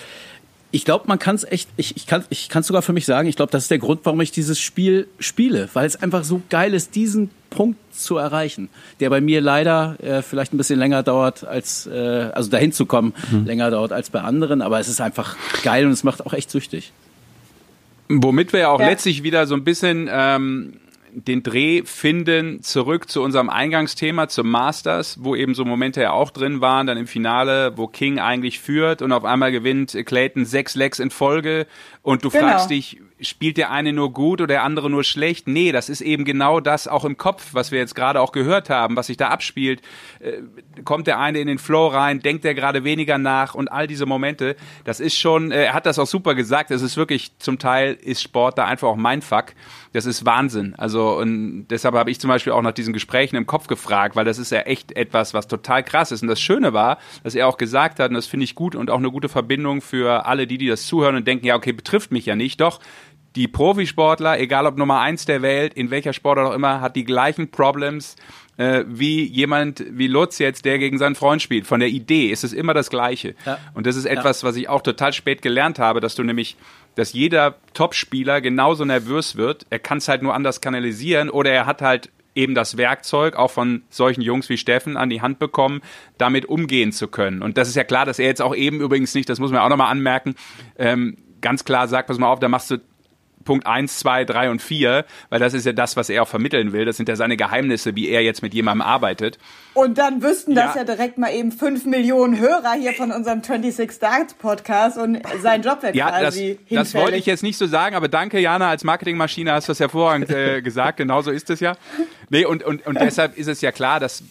ich glaube, man kann es echt, ich, ich kann ich kann sogar für mich sagen, ich glaube, das ist der Grund, warum ich dieses Spiel spiele, weil es einfach so geil ist, diesen Punkt zu erreichen, der bei mir leider äh, vielleicht ein bisschen länger dauert als, äh, also dahin zu kommen, länger dauert als bei anderen, aber es ist einfach geil und es macht auch echt süchtig. Womit wir ja auch Ja. letztlich wieder so ein bisschen ähm, den Dreh finden zurück zu unserem Eingangsthema, zum Masters, wo eben so Momente ja auch drin waren, dann im Finale, wo King eigentlich führt und auf einmal gewinnt Clayton sechs Legs in Folge und du Genau. fragst dich, spielt der eine nur gut oder der andere nur schlecht? Nee, das ist eben genau das auch im Kopf, was wir jetzt gerade auch gehört haben, was sich da abspielt. Äh, kommt der eine in den Flow rein, denkt er gerade weniger nach und all diese Momente, das ist schon, äh, er hat das auch super gesagt, es ist wirklich, zum Teil ist Sport da einfach auch mein Fuck. Das ist Wahnsinn. Also und deshalb habe ich zum Beispiel auch nach diesen Gesprächen im Kopf gefragt, weil das ist ja echt etwas, was total krass ist. Und das Schöne war, dass er auch gesagt hat, und das finde ich gut und auch eine gute Verbindung für alle, die, die das zuhören und denken, ja, okay, betrifft mich ja nicht. Doch, die Profisportler, egal ob Nummer eins der Welt, in welcher Sportart auch immer, hat die gleichen Problems äh, wie jemand wie Lutz jetzt, der gegen seinen Freund spielt. Von der Idee ist es immer das Gleiche. Ja. Und das ist etwas, was ich auch total spät gelernt habe, dass du nämlich, dass jeder Topspieler genauso nervös wird. Er kann es halt nur anders kanalisieren oder er hat halt eben das Werkzeug auch von solchen Jungs wie Steffen an die Hand bekommen, damit umgehen zu können. Und das ist ja klar, dass er jetzt auch eben übrigens nicht, das muss man auch nochmal anmerken, ähm, ganz klar sagt, pass mal auf, da machst du Punkt 1, 2, 3 und 4, weil das ist ja das, was er auch vermitteln will. Das sind ja seine Geheimnisse, wie er jetzt mit jemandem arbeitet. Und dann wüssten das Ja. direkt mal eben fünf Millionen Hörer hier von unserem 26 Darts Podcast und sein Job wird Ja, das, quasi das wollte ich hinfällig. jetzt nicht so sagen, aber danke, Jana, als Marketingmaschine hast du das hervorragend äh, gesagt. Genau so ist es ja. Nee, und, und, und deshalb ist es ja klar, dass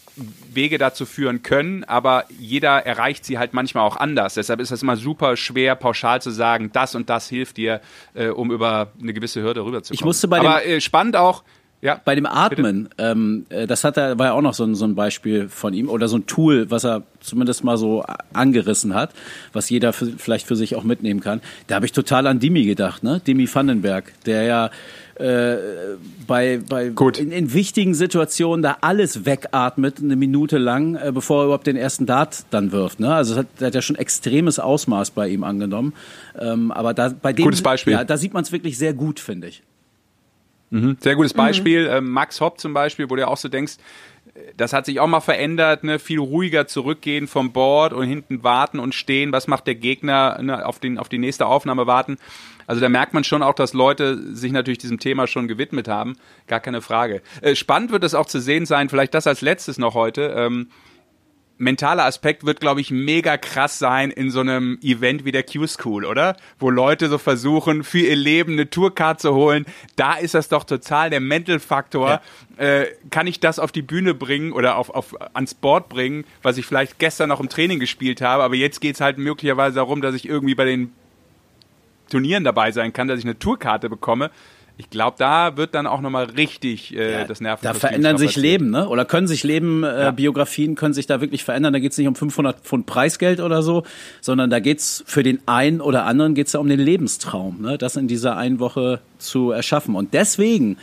Wege dazu führen können, aber jeder erreicht sie halt manchmal auch anders. Deshalb ist es immer super schwer, pauschal zu sagen, das und das hilft dir, äh, um über eine gewisse Hürde rüberzukommen. Ich musste bei aber äh, spannend auch, ja. Bei dem Atmen, ähm, äh, das hat er, war ja auch noch so ein, so ein Beispiel von ihm oder so ein Tool, was er zumindest mal so angerissen hat, was jeder für, vielleicht für sich auch mitnehmen kann. Da habe ich total an Dimi gedacht, ne? Dimi Vandenberg, der ja äh, bei, bei Gut. In, in wichtigen Situationen da alles wegatmet, eine Minute lang, äh, bevor er überhaupt den ersten Dart dann wirft. Ne? Also das hat, der hat ja schon extremes Ausmaß bei ihm angenommen. Ähm, aber da bei dem, Gutes Beispiel. Ja, da sieht man es wirklich sehr gut, finde ich. Sehr gutes Beispiel. Ähm, Max Hopp zum Beispiel, wo du ja auch so denkst, das hat sich auch mal verändert, ne? viel ruhiger zurückgehen vom Board und hinten warten und stehen. Was macht der Gegner ne? auf, den, auf die nächste Aufnahme warten? Also da merkt man schon auch, dass Leute sich natürlich diesem Thema schon gewidmet haben. Gar keine Frage. Äh, spannend wird es auch zu sehen sein, vielleicht das als letztes noch heute. Ähm, mentaler Aspekt wird, glaube ich, mega krass sein in so einem Event wie der Q-School, oder? Wo Leute so versuchen, für ihr Leben eine Tourcard zu holen. Da ist das doch total der Mental-Faktor. Ja. Äh, kann ich das auf die Bühne bringen oder auf, auf, ans Board bringen, was ich vielleicht gestern noch im Training gespielt habe, aber jetzt geht's halt möglicherweise darum, dass ich irgendwie bei den Turnieren dabei sein kann, dass ich eine Tourkarte bekomme ich glaube, da wird dann auch nochmal richtig äh, ja, das Nerven. Da verändern sich Leben, ne? Oder können sich Leben, äh, ja. Biografien können sich da wirklich verändern. Da geht's nicht um 500 Pfund Preisgeld oder so, sondern da geht's für den einen oder anderen geht's ja um den Lebenstraum, ne? Das in dieser einen Woche zu erschaffen. Und deswegen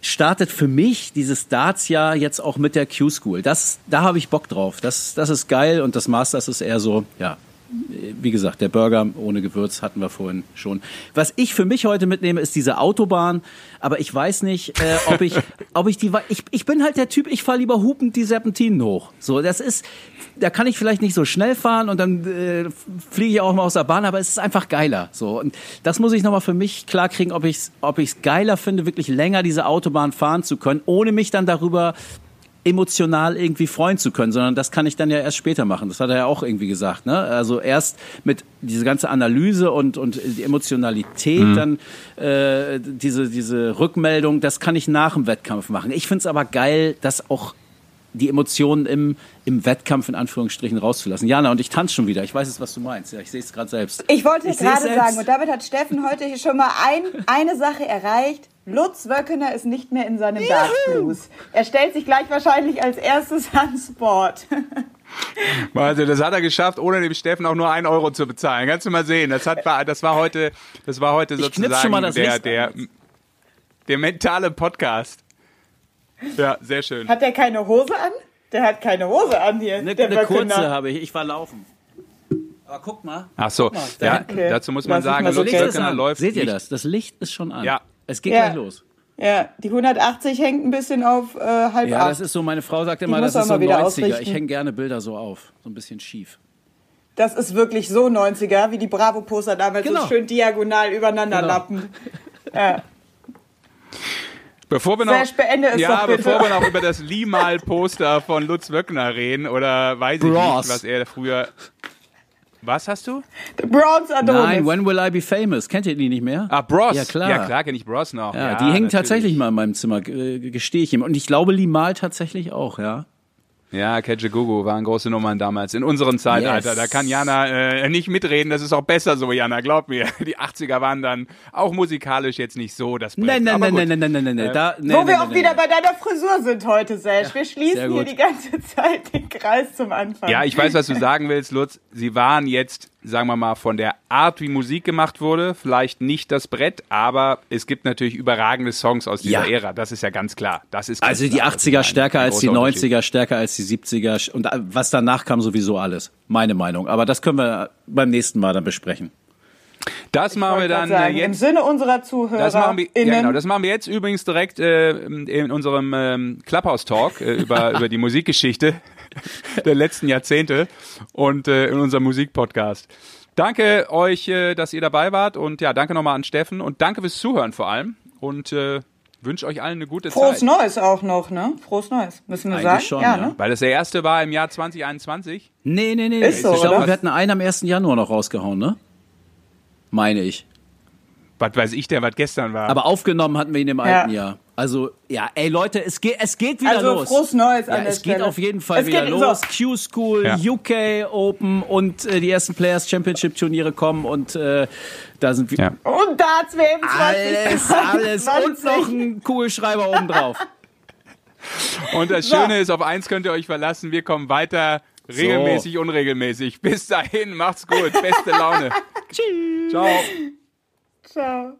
startet für mich dieses Darts-Jahr jetzt auch mit der Q-School. Das, da habe ich Bock drauf. Das, das ist geil und das Masters ist eher so, ja, wie gesagt, der Burger ohne Gewürz hatten wir vorhin schon. Was ich für mich heute mitnehme, ist diese Autobahn. Aber ich weiß nicht, äh, ob ich, ob ich die, ich, ich bin halt der Typ, ich fahre lieber hupend die Serpentinen hoch. So, das ist, da kann ich vielleicht nicht so schnell fahren und dann äh, fliege ich auch mal aus der Bahn, aber es ist einfach geiler. So, und das muss ich nochmal für mich klarkriegen, ob ich es ob ich's geiler finde, wirklich länger diese Autobahn fahren zu können, ohne mich dann darüber emotional irgendwie freuen zu können, sondern das kann ich dann ja erst später machen. Das hat er ja auch irgendwie gesagt. Ne? Also erst mit diese ganze Analyse und, und die Emotionalität, mhm. dann äh, diese, diese Rückmeldung, das kann ich nach dem Wettkampf machen. Ich finde es aber geil, dass auch die Emotionen im, im Wettkampf in Anführungsstrichen rauszulassen. Jana, und ich tanze schon wieder. Ich weiß jetzt, was du meinst. Ja, ich sehe es gerade selbst. Ich wollte gerade sagen, und damit hat Steffen heute hier schon mal ein, eine Sache erreicht. Lutz Wöckener ist nicht mehr in seinem Dartblues. Er stellt sich gleich wahrscheinlich als erstes an Sport. Also das hat er geschafft, ohne dem Steffen auch nur ein Euro zu bezahlen. Kannst du mal sehen. Das hat das war heute, das war heute sozusagen der, der, der mentale Podcast. Ja, sehr schön. Hat der keine Hose an? Der hat keine Hose an hier. Eine, eine kurze habe ich. Ich war laufen. Aber guck mal. Ach so, mal, ja, okay. dazu muss man Lass sagen, Lutz Wöckener läuft Seht ihr das? Das Licht ist schon an. Ja. Es geht ja. gleich los. Ja, die 180 hängt ein bisschen auf äh, halb Ja, acht. das ist so, meine Frau sagt immer, das ist so 90er. Ausrichten. Ich hänge gerne Bilder so auf, so ein bisschen schief. Das ist wirklich so 90er, wie die Bravo-Poster damals genau. so schön diagonal übereinander genau. lappen. Ja. Bevor wir noch, ja, bevor wir noch über das Limal-Poster von Lutz Wöckner reden oder weiß ich Bros. nicht, was er früher. Was hast du? The Bronze Adonis. Nein, When Will I Be Famous? Kennt ihr die nicht mehr? Ah, Bros. Ja, klar. Ja, klar kenne ich Bros noch. Ja, ja die hängen natürlich. tatsächlich mal in meinem Zimmer, gestehe ich ihm. Und ich glaube, Limal tatsächlich auch, ja. Ja, Kejegugu waren große Nummern damals in unserem Zeitalter. Yes. Da kann Jana äh, nicht mitreden. Das ist auch besser so, Jana. Glaub mir. Die 80er waren dann auch musikalisch jetzt nicht so das Brett. Nein, nein, nein, nein, nein, nein, nein, nein, nein. Da, nee, Wo nee, wir nee, auch wieder bei deiner Frisur sind heute, Sash. Wir schließen hier die ganze Zeit den Kreis zum Anfang. Ja, ich weiß, was du sagen willst, Lutz. Sie waren jetzt sagen wir mal, von der Art, wie Musik gemacht wurde, vielleicht nicht das Brett, aber es gibt natürlich überragende Songs aus dieser ja. Ära. Das ist ja ganz klar. Das ist also die klar. 80er stärker als die 90er, stärker als die 70er und was danach kam sowieso alles. Meine Meinung. Aber das können wir beim nächsten Mal dann besprechen. Das ich machen wir dann sagen, jetzt. Im Sinne unserer Zuhörer. Das machen wir, ja, genau, das machen wir jetzt übrigens direkt äh, in unserem ähm, Clubhouse-Talk äh, über, über die Musikgeschichte der letzten Jahrzehnte und äh, in unserem Musikpodcast. Danke euch, äh, dass ihr dabei wart und ja, danke nochmal an Steffen und danke fürs Zuhören vor allem und äh, wünsche euch allen eine gute Frohes Zeit. Frohes Neues auch noch, ne? Frohes Neues, müssen wir Eigentlich sagen. Schon, ja, ja. Ne? Weil das der erste war im Jahr 2021. Nee, nee, nee. Ist so, ich glaube, wir hatten einen am 1. Januar noch rausgehauen, ne? Meine ich. Was weiß ich denn, was gestern war. Aber aufgenommen hatten wir ihn im alten Jahr. Also, ja, ey Leute, es geht, es geht wieder also, los. Also frohes Neues ja, an der Es geht auf jeden Fall es wieder los. So. Q-School, ja. UK Open und äh, die ersten Players Championship Turniere kommen und äh, da sind wir. Ja. Und Darts WM 20. Alles, alles. Und noch ein Kugelschreiber oben drauf. Und das Schöne so. ist, auf eins könnt ihr euch verlassen, wir kommen weiter regelmäßig, so. unregelmäßig. Bis dahin, macht's gut, beste Laune. Tschüss. Ciao. Ciao.